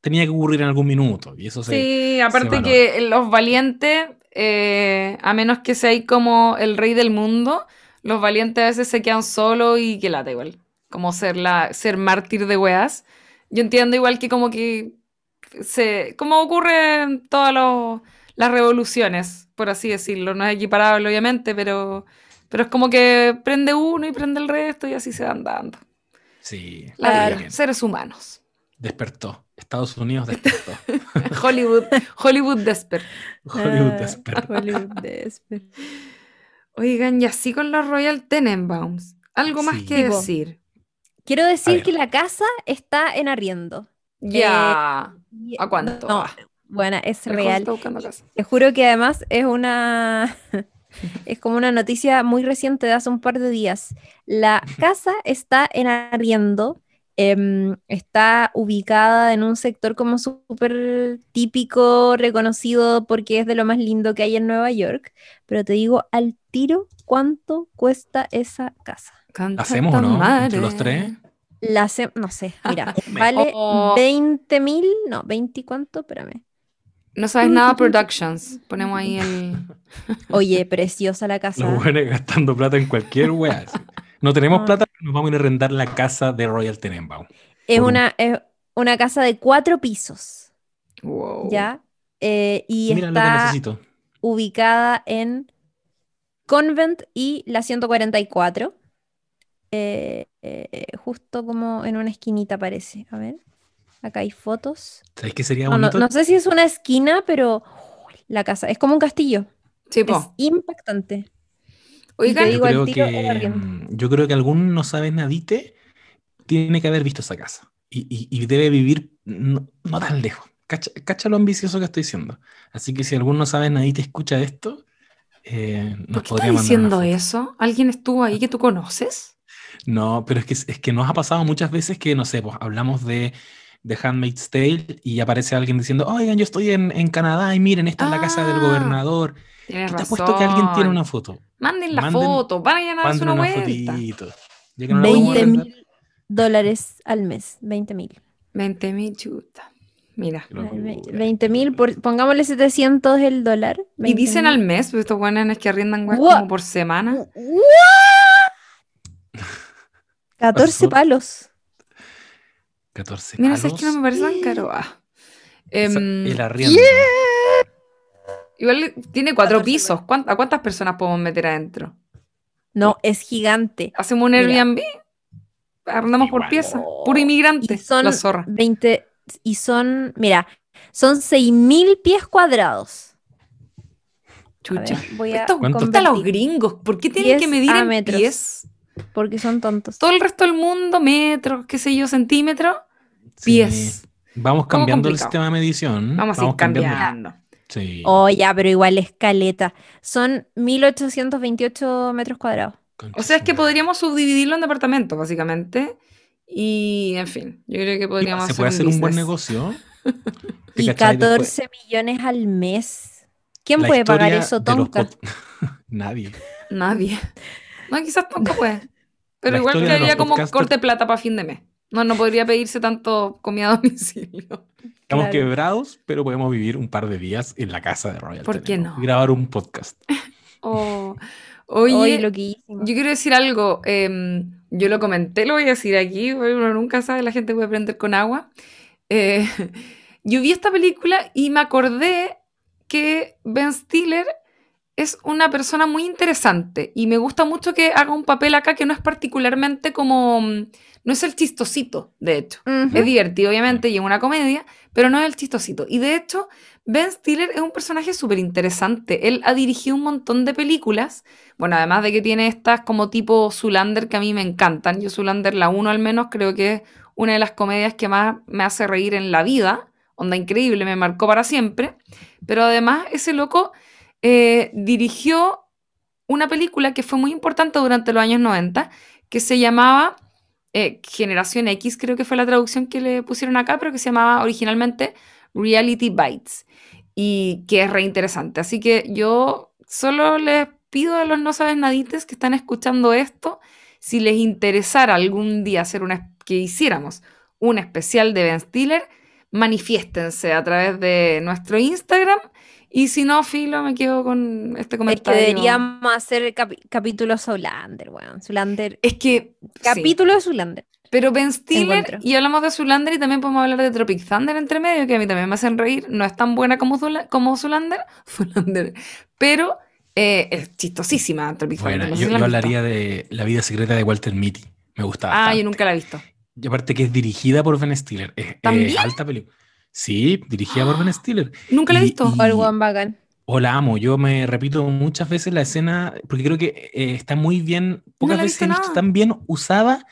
tenía que ocurrir en algún minuto. Y eso sí, aparte que los valientes eh, a menos que seáis como el rey del mundo, los valientes a veces se quedan solos y que lata igual. Como ser, la, ser mártir de weas. Yo entiendo igual que como que se, como ocurre en todas las revoluciones, por así decirlo. No es equiparable, obviamente, pero, pero es como que prende uno y prende el resto y así se van dando. Sí. seres humanos. Despertó. Estados Unidos despertó. *laughs* Hollywood, Hollywood despertó. Hollywood ah, despertó. Hollywood Oigan, y así con los Royal Tenenbaums. Algo más que decir. Quiero decir que la casa está en arriendo. Ya. Eh, ¿A cuánto? No, bueno, es real. Te juro que además es una. *laughs* es como una noticia muy reciente de hace un par de días. La casa está en arriendo Em, está ubicada en un sector como súper típico, reconocido porque es de lo más lindo que hay en Nueva York, pero te digo al tiro cuánto cuesta esa casa. ¿Hacemos o no? ¿Entre los tres? La no sé, mira, *laughs* vale 20 mil, no, 20 cuánto, espérame. No sabes nada Productions. Ponemos ahí el. Oye, preciosa la casa. Lo bueno gastando plata en cualquier wea. No tenemos ah. plata, pero nos vamos a ir a rentar la casa de Royal Tenenbaum. Es una, una casa de cuatro pisos. Wow. ¿Ya? Eh, y está ubicada en Convent y la 144. Eh, eh, justo como en una esquinita parece. A ver. Acá hay fotos. ¿Sabes qué sería bonito? No, sé si es una esquina, pero la casa es como un castillo. Sí, Es impactante. Oigan, yo, creo que, mm, yo creo que algún no sabe nadite tiene que haber visto esa casa y, debe vivir no, tan lejos. Cacha, lo ambicioso que estoy diciendo. Así que si algún no sabe nadite escucha esto, eh, nos ¿Por qué diciendo eso? ¿Alguien estuvo ahí que tú conoces? No, pero es que, es que nos ha pasado muchas veces que, no sé, pues hablamos de, de Handmaid's Tale y aparece alguien diciendo, oigan, yo estoy en, en Canadá y miren, esta es la casa del ah. gobernador. Tienes te apuesto que alguien tiene una foto. Manden la foto, vayan a darse una, una vuelta. 20 mil dólares al mes, 20 mil. 20 mil, chuta. Mira. 20 mil, pongámosle 700 el dólar. Y dicen al mes, pues estos buenos es que arriendan como por semana. 14 *laughs* palos. 14 palos. Mira, es que no me parece tan caro. Ah. el em, arriendo. Igual tiene cuatro pisos. ¿A cuántas personas podemos meter adentro? No, es gigante. ¿Hacemos un Airbnb? Arrendamos por pieza. Puro inmigrante. Y son la zorra. 20. Y son, mira, son 6.000 pies cuadrados. Chucha. voy a Esto cuesta a los gringos. ¿Por qué tienen que medir en pies? Porque son tontos. Todo el resto del mundo, metros, qué sé yo, centímetros, pies. Vamos cambiando el sistema de medición. Vamos, a ir cambiando. Sí. Oh, ya, pero igual escaleta. Son 1828 metros cuadrados. O sea, es que podríamos subdividirlo en departamentos, básicamente. Y, en fin, yo creo que podríamos ¿Se puede hacer un, buen negocio? *laughs* y 14 millones al mes. ¿Quién puede pagar eso, Tonka? *laughs* Nadie. Nadie. No, quizás Tonka puede. *laughs* Pero igual que haría como corte plata para fin de mes. No, no podría pedirse tanto comida a domicilio. Estamos quebrados, pero podemos vivir un par de días en la casa de Royal. ¿Por qué no? Y grabar un podcast. *laughs* oh. Oye, yo quiero decir algo. Em, yo lo comenté, lo voy a decir aquí, uno nunca sabe, la gente puede aprender con agua. Eh, *laughs* yo vi esta película y me acordé que Ben Stiller es una persona muy interesante y me gusta mucho que haga un papel acá que no es particularmente como... No es el chistosito, de hecho. Es divertido, obviamente, y es una comedia, pero no es el chistosito. Y de hecho, Ben Stiller es un personaje súper interesante. Él ha dirigido un montón de películas. Bueno, además de que tiene estas como tipo Zulander que a mí me encantan. Yo Zulander, la 1 al menos, creo que es una de las comedias que más me hace reír en la vida. Onda increíble, me marcó para siempre. Pero además, ese loco eh, dirigió una película que fue muy importante durante los años 90, que se llamaba eh, Generación X, creo que fue la traducción que le pusieron acá, pero que se llamaba originalmente Reality Bites y que es re interesante. Así que yo solo les pido a los no sabes nadites que están escuchando esto, si les interesara algún día hacer una, que hiciéramos un especial de Ben Stiller, manifiéstense a través de nuestro Instagram. Y si no, Filo, me quedo con este comentario. Es que deberíamos hacer capítulos Zulander, weón. Zulander. Es que. Capítulo de Zulander. Pero Ben Stiller, y hablamos de Zulander y también podemos hablar de Tropic Thunder entre medio, que a mí también me hacen reír. No es tan buena como, como Zulander, *laughs* pero eh, es chistosísima Tropic Thunder. yo, hablaría de La vida secreta de Walter Mitty. Me gustaba. Ah, yo nunca la he visto. Y aparte que es dirigida por Ben Stiller. Es, alta película. Sí, dirigida por Ben *gasps* Stiller. Nunca la he visto. One O la amo. Yo me repito muchas veces la escena, porque creo que eh, está muy bien, pocas veces he visto tan bien usada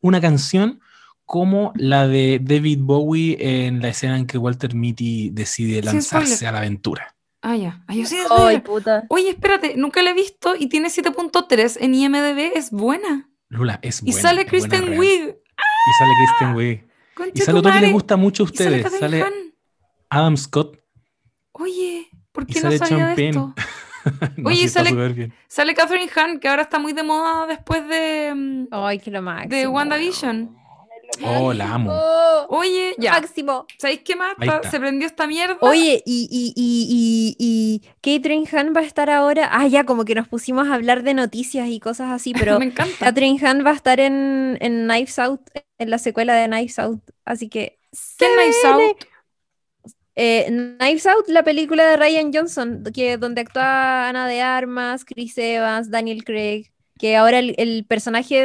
una canción como la de David Bowie en la escena en que Walter Mitty decide lanzarse a la aventura. Ah, ya. Ay, puta. Oye, espérate, nunca la he visto y tiene 7.3 en IMDB, es buena. Lula, es buena. Y sale Kristen Wiig. Y sale Kristen Wiig. Y sale otro que les gusta mucho a ustedes. Sale, Adam Scott. Oye, ¿por qué no sabía de esto? *laughs* Oye, sale, sale Catherine Hahn, que ahora está muy de moda después de. Mm, Ay, que lo máximo. De WandaVision. Oh, la amo. Oye, ya. Máximo. ¿Sabéis qué más? Se prendió esta mierda. Oye, y, y, y, y, Catherine Hahn va a estar ahora. Ah, ya, como que nos pusimos a hablar de noticias y cosas así, *laughs* pero. Me encanta. Catherine Hahn va a estar en, en Knives Out, en la secuela de Knives Out. Así que. ¿Qué Knives Out? Eh, Knives Out, la película de Ryan Johnson, que, donde actúa Ana de Armas, Chris Evans, Daniel Craig, que ahora el, personaje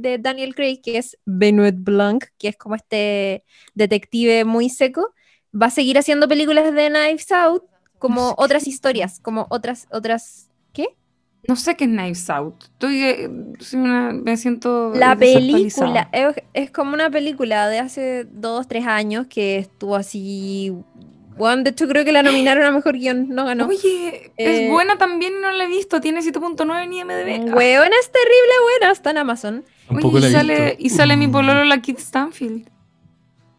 de, Daniel Craig, que es Benoit Blanc, que es como este detective muy seco, va a seguir haciendo películas de Knives Out como otras historias, como otras, otras, ¿qué? No sé qué es Knives Out. Estoy, eh, me siento. La película es, como una película de hace dos, tres años que estuvo así. Bueno, de hecho, creo que la nominaron a mejor guion, no ganó. Oye, es eh, buena también, no la he visto. Tiene 7.9 en IMDb. Weón, es terrible buena, está en Amazon. Oye, y, sale, y sale mi pololo, la Kid Stanfield.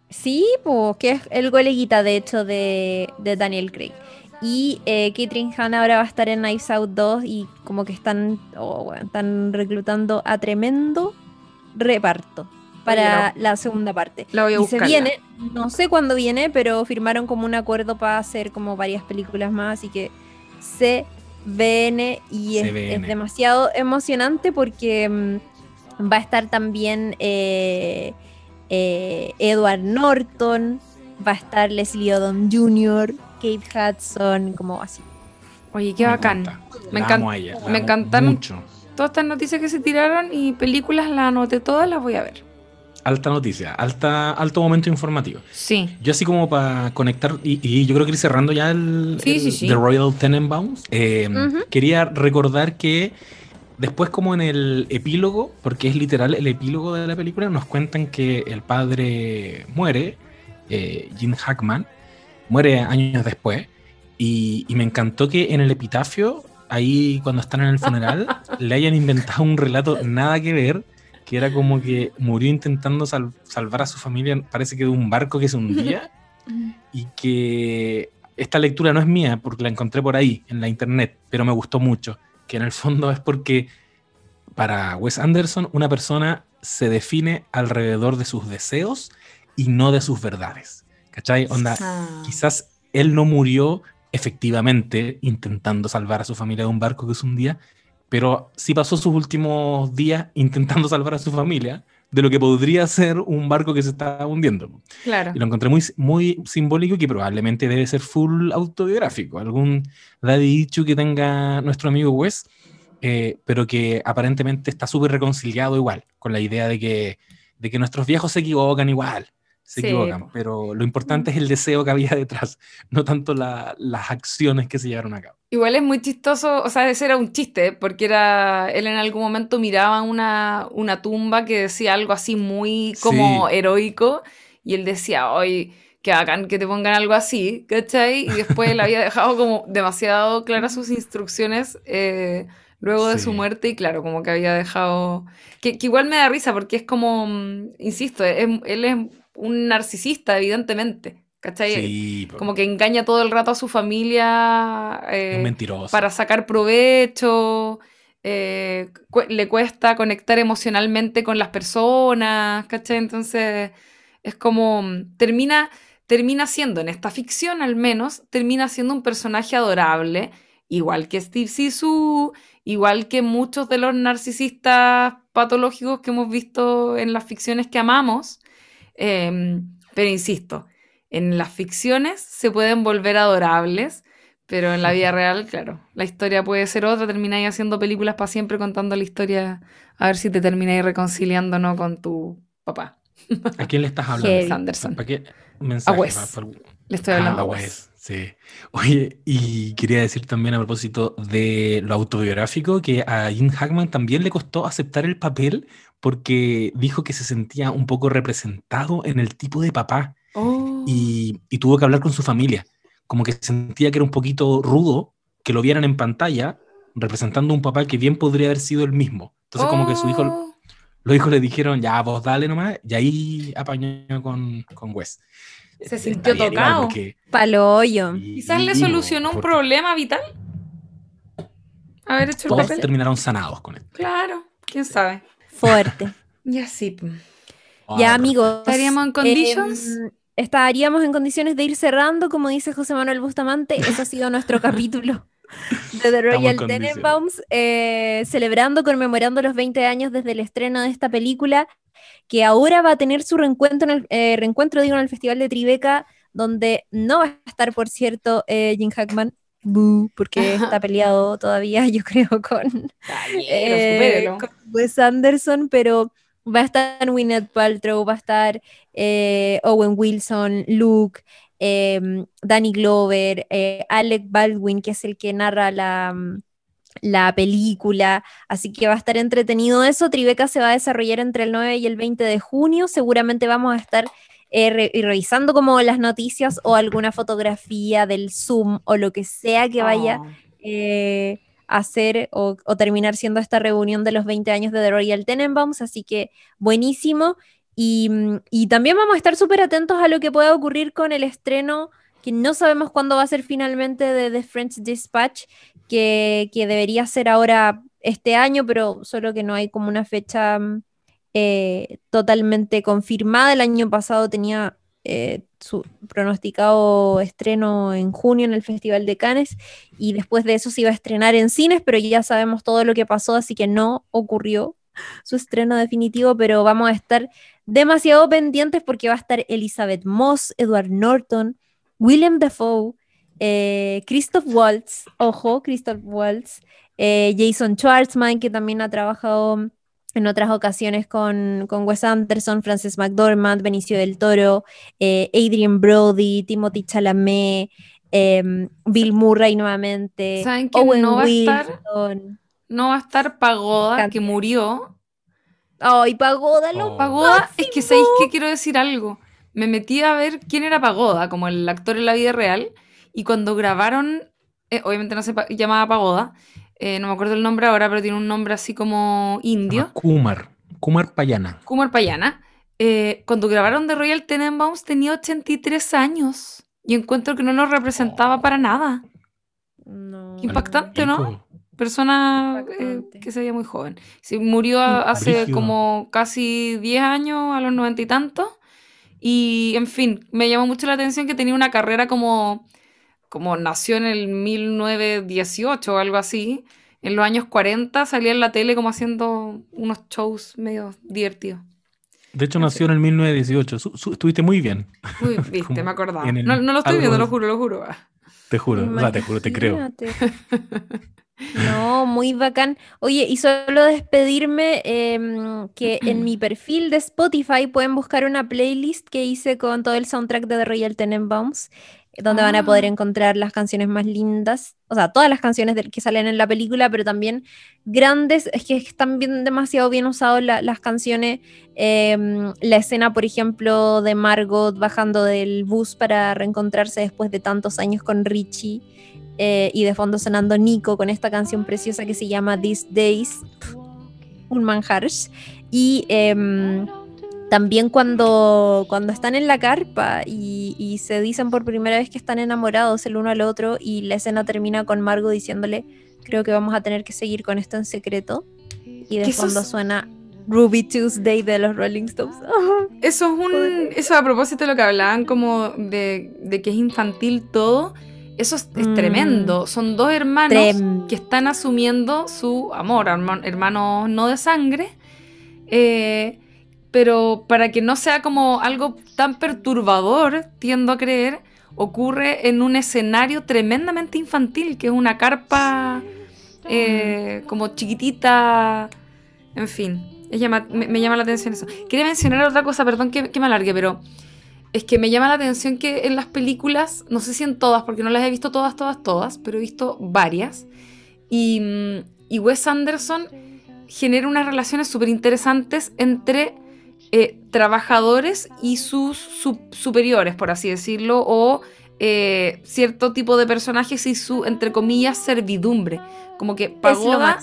Sí, pues, que es el goleguita, de hecho, de, de Daniel Craig. Y eh, Catherine Hahn ahora va a estar en Knives Out 2 y como que están, oh, están reclutando a tremendo reparto para la segunda parte. La voy a y se viene, no sé cuándo viene, pero firmaron como un acuerdo para hacer como varias películas más, así que se viene y es, demasiado emocionante porque mm, va a estar también eh, eh, Edward Norton, va a estar Leslie Odom Jr., Kate Hudson, como así. Oye, qué bacán. Me, me encantaron mucho. todas estas noticias que se tiraron y películas las anoté todas, las voy a ver. Alta noticia, alta, alto momento informativo. Sí. Yo así como para conectar, y, yo creo que ir cerrando ya el, The Royal Tenenbaums, eh, quería recordar que después como en el epílogo, porque es literal el epílogo de la película, nos cuentan que el padre muere, eh, Jim Hackman, muere años después. Y, me encantó que en el epitafio, ahí cuando están en el funeral, *laughs* le hayan inventado un relato nada que ver, que era como que murió intentando salvar a su familia, parece que de un barco que se hundía, *laughs* y que esta lectura no es mía, porque la encontré por ahí, en la internet, pero me gustó mucho, que en el fondo es porque para Wes Anderson una persona se define alrededor de sus deseos y no de sus verdades. ¿Cachai? Onda, ah. quizás él no murió efectivamente intentando salvar a su familia de un barco que es un día, pero sí pasó sus últimos días intentando salvar a su familia de lo que podría ser un barco que se está hundiendo. Claro. Y lo encontré muy, muy simbólico y que probablemente debe ser full autobiográfico. Algún daddy dicho que tenga nuestro amigo Wes, eh, pero que aparentemente está súper reconciliado igual, con la idea de que, de que nuestros viejos se equivocan igual se equivocan, pero lo importante es el deseo que había detrás, *laughs* no tanto las acciones que se llevaron a cabo. Igual es muy chistoso, o sea, ese era un chiste, porque era, él en algún momento miraba una, una tumba que decía algo así muy como heroico, y él decía, hoy que hagan que te pongan algo así, ¿cachai? Y después él había dejado como demasiado claras sus instrucciones eh, luego de su muerte, y claro, como que había dejado... Que, igual me da risa, porque es como, mm, insisto, él es un narcisista, evidentemente. ¿Cachai? Como que engaña todo el rato a su familia eh, para sacar provecho. Eh, le cuesta conectar emocionalmente con las personas, ¿cachai? Entonces es como termina, termina siendo, en esta ficción al menos, termina siendo un personaje adorable, igual que Steve Sisu, igual que muchos de los narcisistas patológicos que hemos visto en las ficciones que amamos. Em, pero insisto, en las ficciones se pueden volver adorables, pero en la vida real, claro, la historia puede ser otra, termináis haciendo películas para siempre contando la historia, a ver si te termináis reconciliando no con tu papá. ¿A quién le estás *laughs* hablando? Anderson. ¿Para qué mensaje? A Wes. Le estoy hablando ah, a Wes. Sí. Oye, y quería decir también a propósito de lo autobiográfico que a Jim Hackman también le costó aceptar el papel porque dijo que se sentía un poco representado en el tipo de papá oh. y, tuvo que hablar con su familia. Como que sentía que era un poquito rudo que lo vieran en pantalla representando a un papá que bien podría haber sido el mismo. Entonces, como que su hijo, oh. los hijos le dijeron, ya, vos dale nomás, y ahí apañó con, con Wes. Se sintió tocado. Paloyo. Quizás le solucionó un problema vital. Haber hecho el Todos terminaron sanados con él. Claro, quién sabe. Fuerte. *laughs* ya sí. ya, amigos. ¿Estaríamos en conditions? Em, estaríamos en condiciones de ir cerrando, como dice José Manuel Bustamante. Eso ha sido nuestro *laughs* capítulo de The Royal Tenenbaums, eh, celebrando, conmemorando los 20 años desde el estreno de esta película, que ahora va a tener su reencuentro, en el, eh, reencuentro digo, en el Festival de Tribeca, donde no va a estar, por cierto, eh, Jim Hackman, porque está peleado todavía, *laughs* yo creo, con, eh, con Wes Anderson, pero va a estar Winnet Paltrow, va a estar eh, Owen Wilson, Luke, em, Danny Glover, eh, Alec Baldwin, que es el que narra la, la película, así que va a estar entretenido eso. Tribeca se va a desarrollar entre el 9 y el 20 de junio, seguramente vamos a estar eh, revisando como las noticias o alguna fotografía del Zoom o lo que sea que vaya oh. eh, a hacer o, terminar siendo esta reunión de los 20 años de The Royal Tenenbaums, así que buenísimo. Y, también vamos a estar súper atentos a lo que pueda ocurrir con el estreno, que no sabemos cuándo va a ser finalmente de The French Dispatch, que, que debería ser ahora este año, pero solo que no hay como una fecha mm, eh, totalmente confirmada. El año pasado tenía eh, su pronosticado estreno en junio en el Festival de Cannes y después de eso se iba a estrenar en cines, pero ya sabemos todo lo que pasó, así que no ocurrió su estreno definitivo, pero vamos a estar demasiado pendientes porque va a estar Elizabeth Moss, Edward Norton, William Dafoe, eh, Christoph Waltz, ojo, Christoph Waltz, Jason Schwartzman, que también ha trabajado en otras ocasiones con, con Wes Anderson, Frances McDormand, Benicio del Toro, eh, Adrian Brody, Timothy Chalamet, em, Bill Murray nuevamente, ¿Saben Owen no va A estar, no va a estar Pagoda, que murió. Ay, Pagoda, lo oh. Pagoda, es que ¿sabéis que quiero decir algo? Me metí a ver quién era Pagoda, como el actor en la vida real, y cuando grabaron, eh, obviamente no se llamaba Pagoda, eh, no me acuerdo el nombre ahora, pero tiene un nombre así como indio. Kumar, Kumar Payana. Kumar Payana. Eh, cuando grabaron The Royal Tenenbaums tenía 83 años y encuentro que no lo representaba para nada. No. impactante, ¿no? persona eh, que se veía muy joven. murió hace como casi 10 años, a los noventa y tantos. Y, en fin, me llamó mucho la atención que tenía una carrera como, como nació en el 1918 o algo así. En los años 40 salía en la tele como haciendo unos shows medio divertidos. De hecho, nació en el 1918. estuviste muy bien. Uy, *laughs* viste, me acordaba. No, lo estoy viendo, lo juro, lo juro. Te juro, o sea, te juro, te creo. No, muy bacán. Oye, y solo despedirme, em, que en mi perfil de Spotify pueden buscar una playlist que hice con todo el soundtrack de The Royal Tenenbaums, donde van a poder ah. encontrar las canciones más lindas, o sea, todas las canciones que salen en la película, pero también grandes, es que están bien, demasiado bien usadas las canciones, em, la escena, por ejemplo, de Margot bajando del bus para reencontrarse después de tantos años con Richie. Eh, y de fondo sonando Nico con esta canción preciosa que se llama These Days, un manjar. Y em, también cuando, cuando están en la carpa y, y, se dicen por primera vez que están enamorados el uno al otro y la escena termina con Margo diciéndole, creo que vamos a tener que seguir con esto en secreto. Y de fondo suena Ruby Tuesday de los Rolling Stones. *laughs* eso es un. Eso a propósito de lo que hablaban, como de, de que es infantil todo. Eso es, mm. tremendo. Son dos hermanos que están asumiendo su amor, hermanos no de sangre. Eh, pero para que no sea como algo tan perturbador, tiendo a creer, ocurre en un escenario tremendamente infantil, que es una carpa eh, como chiquitita. En fin, me, llama la atención eso. Quería mencionar otra cosa, perdón que, que me alargue, pero es que me llama la atención que en las películas, no sé si en todas, porque no las he visto todas, todas, todas, pero he visto varias. Y, mm, Wes Anderson genera unas relaciones súper interesantes entre eh, trabajadores y sus superiores, por así decirlo, o eh, cierto tipo de personajes y su, entre comillas, servidumbre. Como que Pagoda,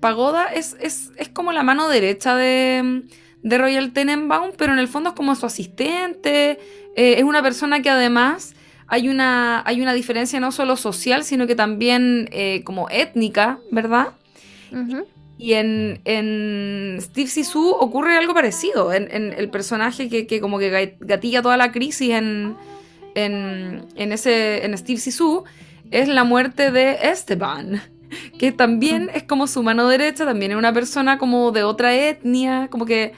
Pagoda es, es, es como la mano derecha de de Royal Tenenbaum, pero en el fondo es como su asistente, eh, es una persona que además hay una, hay una diferencia no solo social, sino que también como étnica, ¿verdad? Y en, en Steve Sisu ocurre algo parecido, en, el personaje que, como que gatilla toda la crisis en, en, ese, en Steve Sisu es la muerte de Esteban *laughs* que también es como su mano derecha, también es una persona como de otra etnia, como que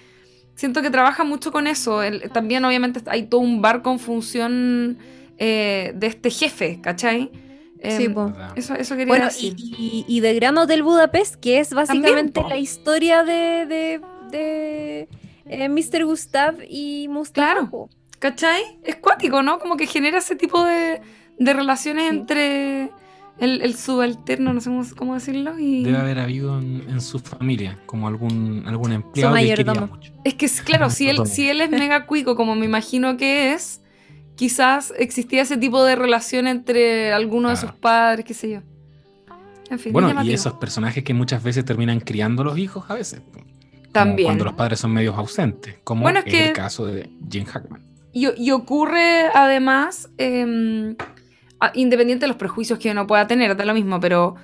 siento que trabaja mucho con eso. también obviamente hay todo un bar con función eh, de este jefe, ¿cachai? Sí, em, eso, eso quería decir. Y, y, de Gran Hotel Budapest, que es básicamente la historia de, de, de eh, Mr. Gustav y Mustafa. Claro, ¿cachai? Es cuático, ¿no? Como que genera ese tipo de, de relaciones entre el, subalterno, no sé cómo, decirlo. Y... Debe haber habido en, su familia, como algún, algún empleado que quería mucho. Es que, claro, si él, si él es mega cuico, como me imagino que es, quizás existía ese tipo de relación entre alguno de sus padres, qué sé yo. En fin, bueno, y esos personajes que muchas veces terminan criando los hijos a veces. También. Cuando los padres son medios ausentes, como es, el caso de Jim Hackman. Y, ocurre además... Em, Ah, independiente de los prejuicios que uno pueda tener, da lo mismo, pero,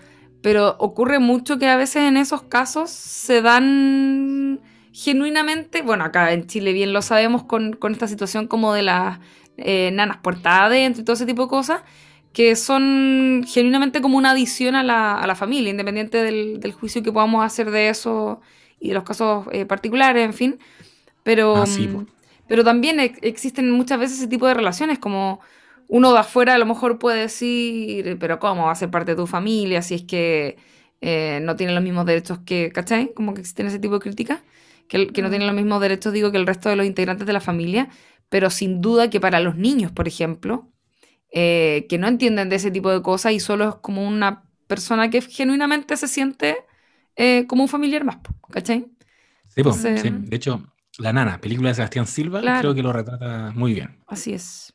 pero ocurre mucho que a veces en esos casos se dan genuinamente, bueno, acá en Chile bien lo sabemos con, esta situación como de las eh, nanas puertas adentro y todo ese tipo de cosas, que son genuinamente como una adición a la, familia, independiente del, juicio que podamos hacer de eso y de los casos eh, particulares, en fin. Pero, ah, mm, pero también existen muchas veces ese tipo de relaciones como uno de afuera a lo mejor puede decir, pero ¿cómo va a ser parte de tu familia si es que eh, no tiene los mismos derechos que, ¿cachai? Como que existen ese tipo de críticas, que, que no tiene los mismos derechos, digo, que el resto de los integrantes de la familia, pero sin duda que para los niños, por ejemplo, eh, que no entienden de ese tipo de cosas y solo es como una persona que genuinamente se siente eh, como un familiar más, ¿cachai? Sí, sí, de hecho, La Nana, película de Sebastián Silva, creo que lo retrata muy bien. Así es.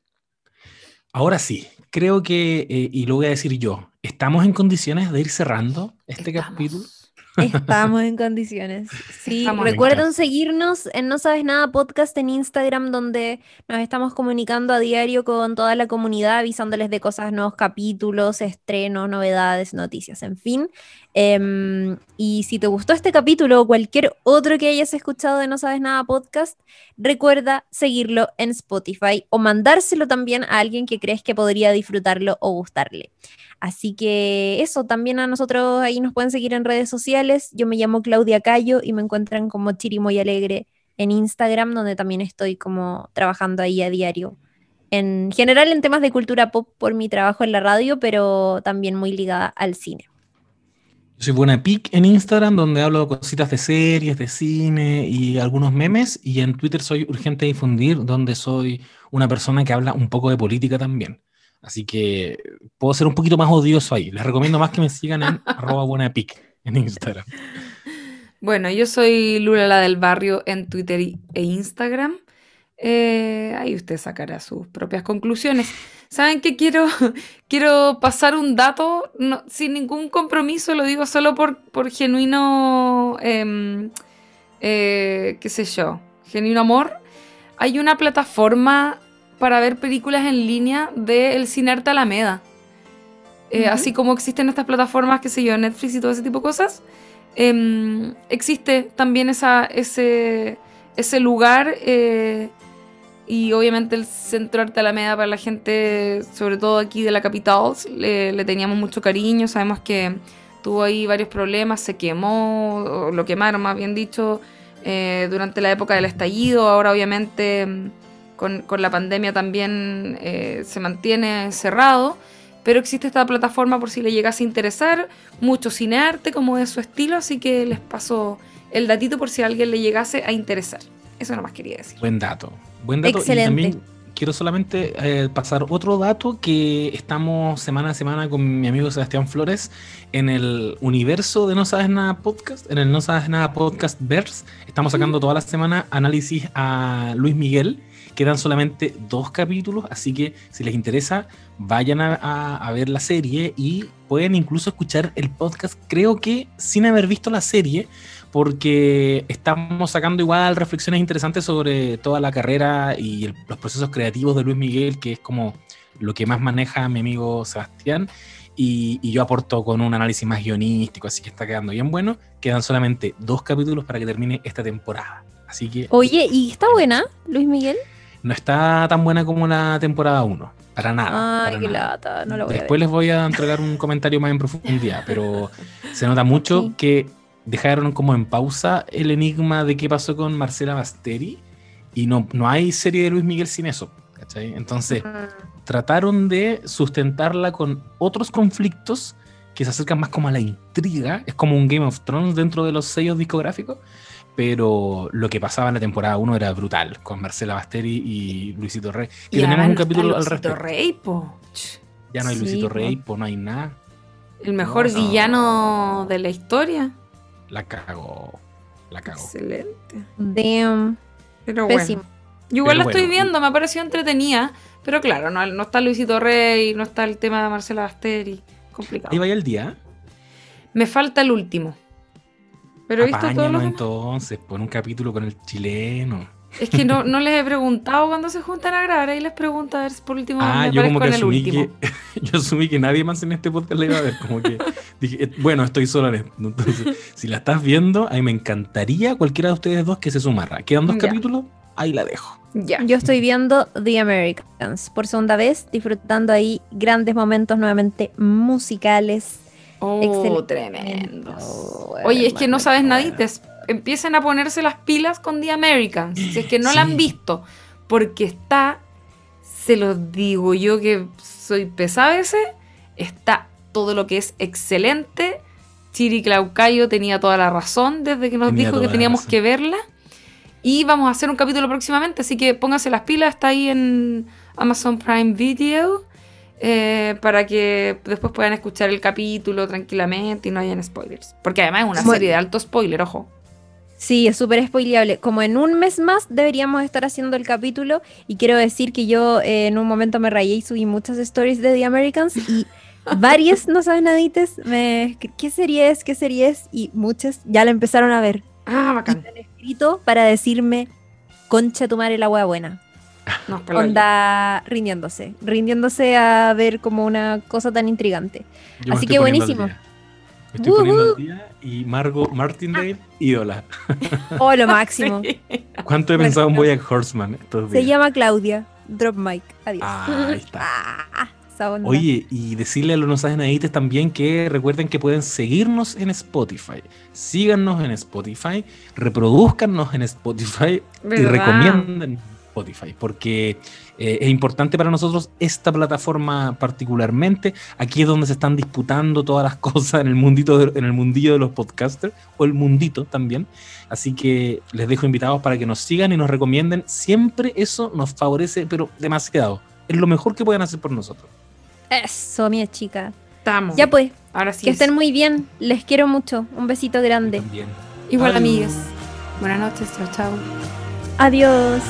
Ahora sí, creo que, eh, y lo voy a decir yo, ¿estamos en condiciones de ir cerrando este capítulo? Estamos en condiciones. Sí, recuerden seguirnos en No Sabes Nada Podcast en Instagram, donde nos estamos comunicando a diario con toda la comunidad, avisándoles de cosas, nuevos capítulos, estrenos, novedades, noticias, en fin. Em, y si te gustó este capítulo o cualquier otro que hayas escuchado de No Sabes Nada Podcast, recuerda seguirlo en Spotify o mandárselo también a alguien que crees que podría disfrutarlo o gustarle. Así que eso, también a nosotros ahí nos pueden seguir en redes sociales. Yo me llamo Claudia Cayo y me encuentran como Chirimoy Alegre en Instagram, donde también estoy como trabajando ahí a diario. En general en temas de cultura pop por mi trabajo en la radio, pero también muy ligada al cine. Yo soy Buena Pic en Instagram, donde hablo cositas de series, de cine y algunos memes. Y en Twitter soy Urgente Difundir, donde soy una persona que habla un poco de política también. Así que puedo ser un poquito más odioso ahí. Les recomiendo más que me sigan en *laughs* arroba buena en Instagram. Bueno, yo soy Lula la del barrio en Twitter e Instagram. Eh, ahí usted sacará sus propias conclusiones. ¿Saben qué quiero? *laughs* quiero pasar un dato sin ningún compromiso, lo digo solo por, por genuino, em, eh, qué sé yo, genuino amor. Hay una plataforma para ver películas en línea del Cine Arte Alameda. Eh, así como existen estas plataformas, qué sé yo, Netflix y todo ese tipo de cosas, em, existe también esa, ese, ese lugar eh, y obviamente el Centro Arte Alameda para la gente, sobre todo aquí de la capital, le, teníamos mucho cariño, sabemos que tuvo ahí varios problemas, se quemó, o lo quemaron más bien dicho, eh, durante la época del estallido, ahora obviamente con, la pandemia también eh, se mantiene cerrado, pero existe esta plataforma por si le llegase a interesar, mucho cinearte como es su estilo, así que les paso el datito por si a alguien le llegase a interesar. Eso nomás quería decir. Buen dato. Buen dato. Excelente. Y también quiero solamente eh, pasar otro dato que estamos semana a semana con mi amigo Sebastián Flores en el universo de No Sabes Nada Podcast, en el No Sabes Nada Podcast Verse. Estamos sacando toda la semana análisis a Luis Miguel quedan solamente dos capítulos, así que si les interesa, vayan a, ver la serie y pueden incluso escuchar el podcast, creo que sin haber visto la serie, porque estamos sacando igual reflexiones interesantes sobre toda la carrera y los procesos creativos de Luis Miguel, que es como lo que más maneja mi amigo Sebastián. Y, y, yo aporto con un análisis más guionístico, así que está quedando bien bueno. Quedan solamente dos capítulos para que termine esta temporada. Así que. Oye, ¿y está buena, Luis Miguel? no está tan buena como la temporada 1. Para nada. Ay, qué lata, no lo voy Después les voy a entregar un comentario más en profundidad, pero se nota mucho que dejaron como en pausa el enigma de qué pasó con Marcela Basteri y no, no hay serie de Luis Miguel sin eso. ¿cachai? Entonces, trataron de sustentarla con otros conflictos que se acercan más como a la intriga. Es como un Game of Thrones dentro de los sellos discográficos pero lo que pasaba en la temporada 1 era brutal, con Marcela Basteri y Luisito Rey. Y, tenemos un capítulo al respecto. Rey, po. Ya no hay Luisito Rey, po, no hay nada. El mejor villano de la historia. La cagó. La cagó. Excelente. Damn. Pero bueno. Yo igual la estoy viendo, me ha parecido entretenida. Pero claro, no, no, está Luisito Rey, no está el tema de Marcela Basteri. Complicado. Ahí vaya el día. Me falta el último. Pero he visto todo entonces, pon un capítulo con el chileno. Es que no, *laughs* no les he preguntado cuando se juntan a grabar, ahí les pregunto a ver por último ah, yo como que asumí que, *laughs* yo asumí que nadie más en este podcast la iba a ver, como que *laughs* dije, eh, bueno, estoy solo en esto. Entonces, si la estás viendo, a mí me encantaría cualquiera de ustedes dos que se sumara. Quedan dos capítulos, ahí la dejo. Ya. Yo estoy viendo The Americans por segunda vez, disfrutando ahí grandes momentos nuevamente musicales Oh, tremendo. Oye, es que no sabes nadites. Empiecen a ponerse las pilas con The Americans. Si es que no la han visto. Porque está, se los digo yo que soy pesada ese, está todo lo que es excelente. Chiri Claucayo tenía toda la razón desde que nos dijo que teníamos que verla. Y vamos a hacer un capítulo próximamente, así que pónganse las pilas, está ahí en Amazon Prime Video. Eh, para que después puedan escuchar el capítulo tranquilamente y no hayan spoilers. Porque además es una serie de alto spoiler, ojo. Sí, es súper spoileable. Como en un mes más deberíamos estar haciendo el capítulo y quiero decir que yo eh, en un momento me rayé y subí muchas stories de The Americans y *laughs* varias no saben nadites, me, ¿qué serie es? ¿Qué serie es? Y muchas ya la empezaron a ver. Ah, bacán. Y me han escrito para decirme, concha tu madre la hueá buena. No, Onda rindiéndose, rindiéndose a ver como una cosa tan intrigante. Así que buenísimo. Estoy poniendo al día y Margot Martindale, ídola. *laughs* Oh, lo máximo. *laughs* ¿Cuánto he pensado en Boyack Horseman estos días? Se llama Claudia. Drop mic. Adiós. Ah, ahí está. Ah, Oye, y decirle a los no saben también que recuerden que pueden seguirnos en Spotify. Síganos en Spotify, reproduzcanos en Spotify y recomienden Spotify, porque eh, es importante para nosotros esta plataforma particularmente. Aquí es donde se están disputando todas las *laughs* cosas en el mundito en el mundillo de los podcasters o el mundito también. Así que les dejo invitados para que nos sigan y nos recomienden. Siempre eso nos favorece, pero demasiado. Es lo mejor que pueden hacer por nosotros. Eso, mi chica. Estamos. Ya pues. Ahora sí. Que estén muy bien. Les quiero mucho. Un besito grande. Igual, amigas. Buenas noches. Chao, chao. Adiós.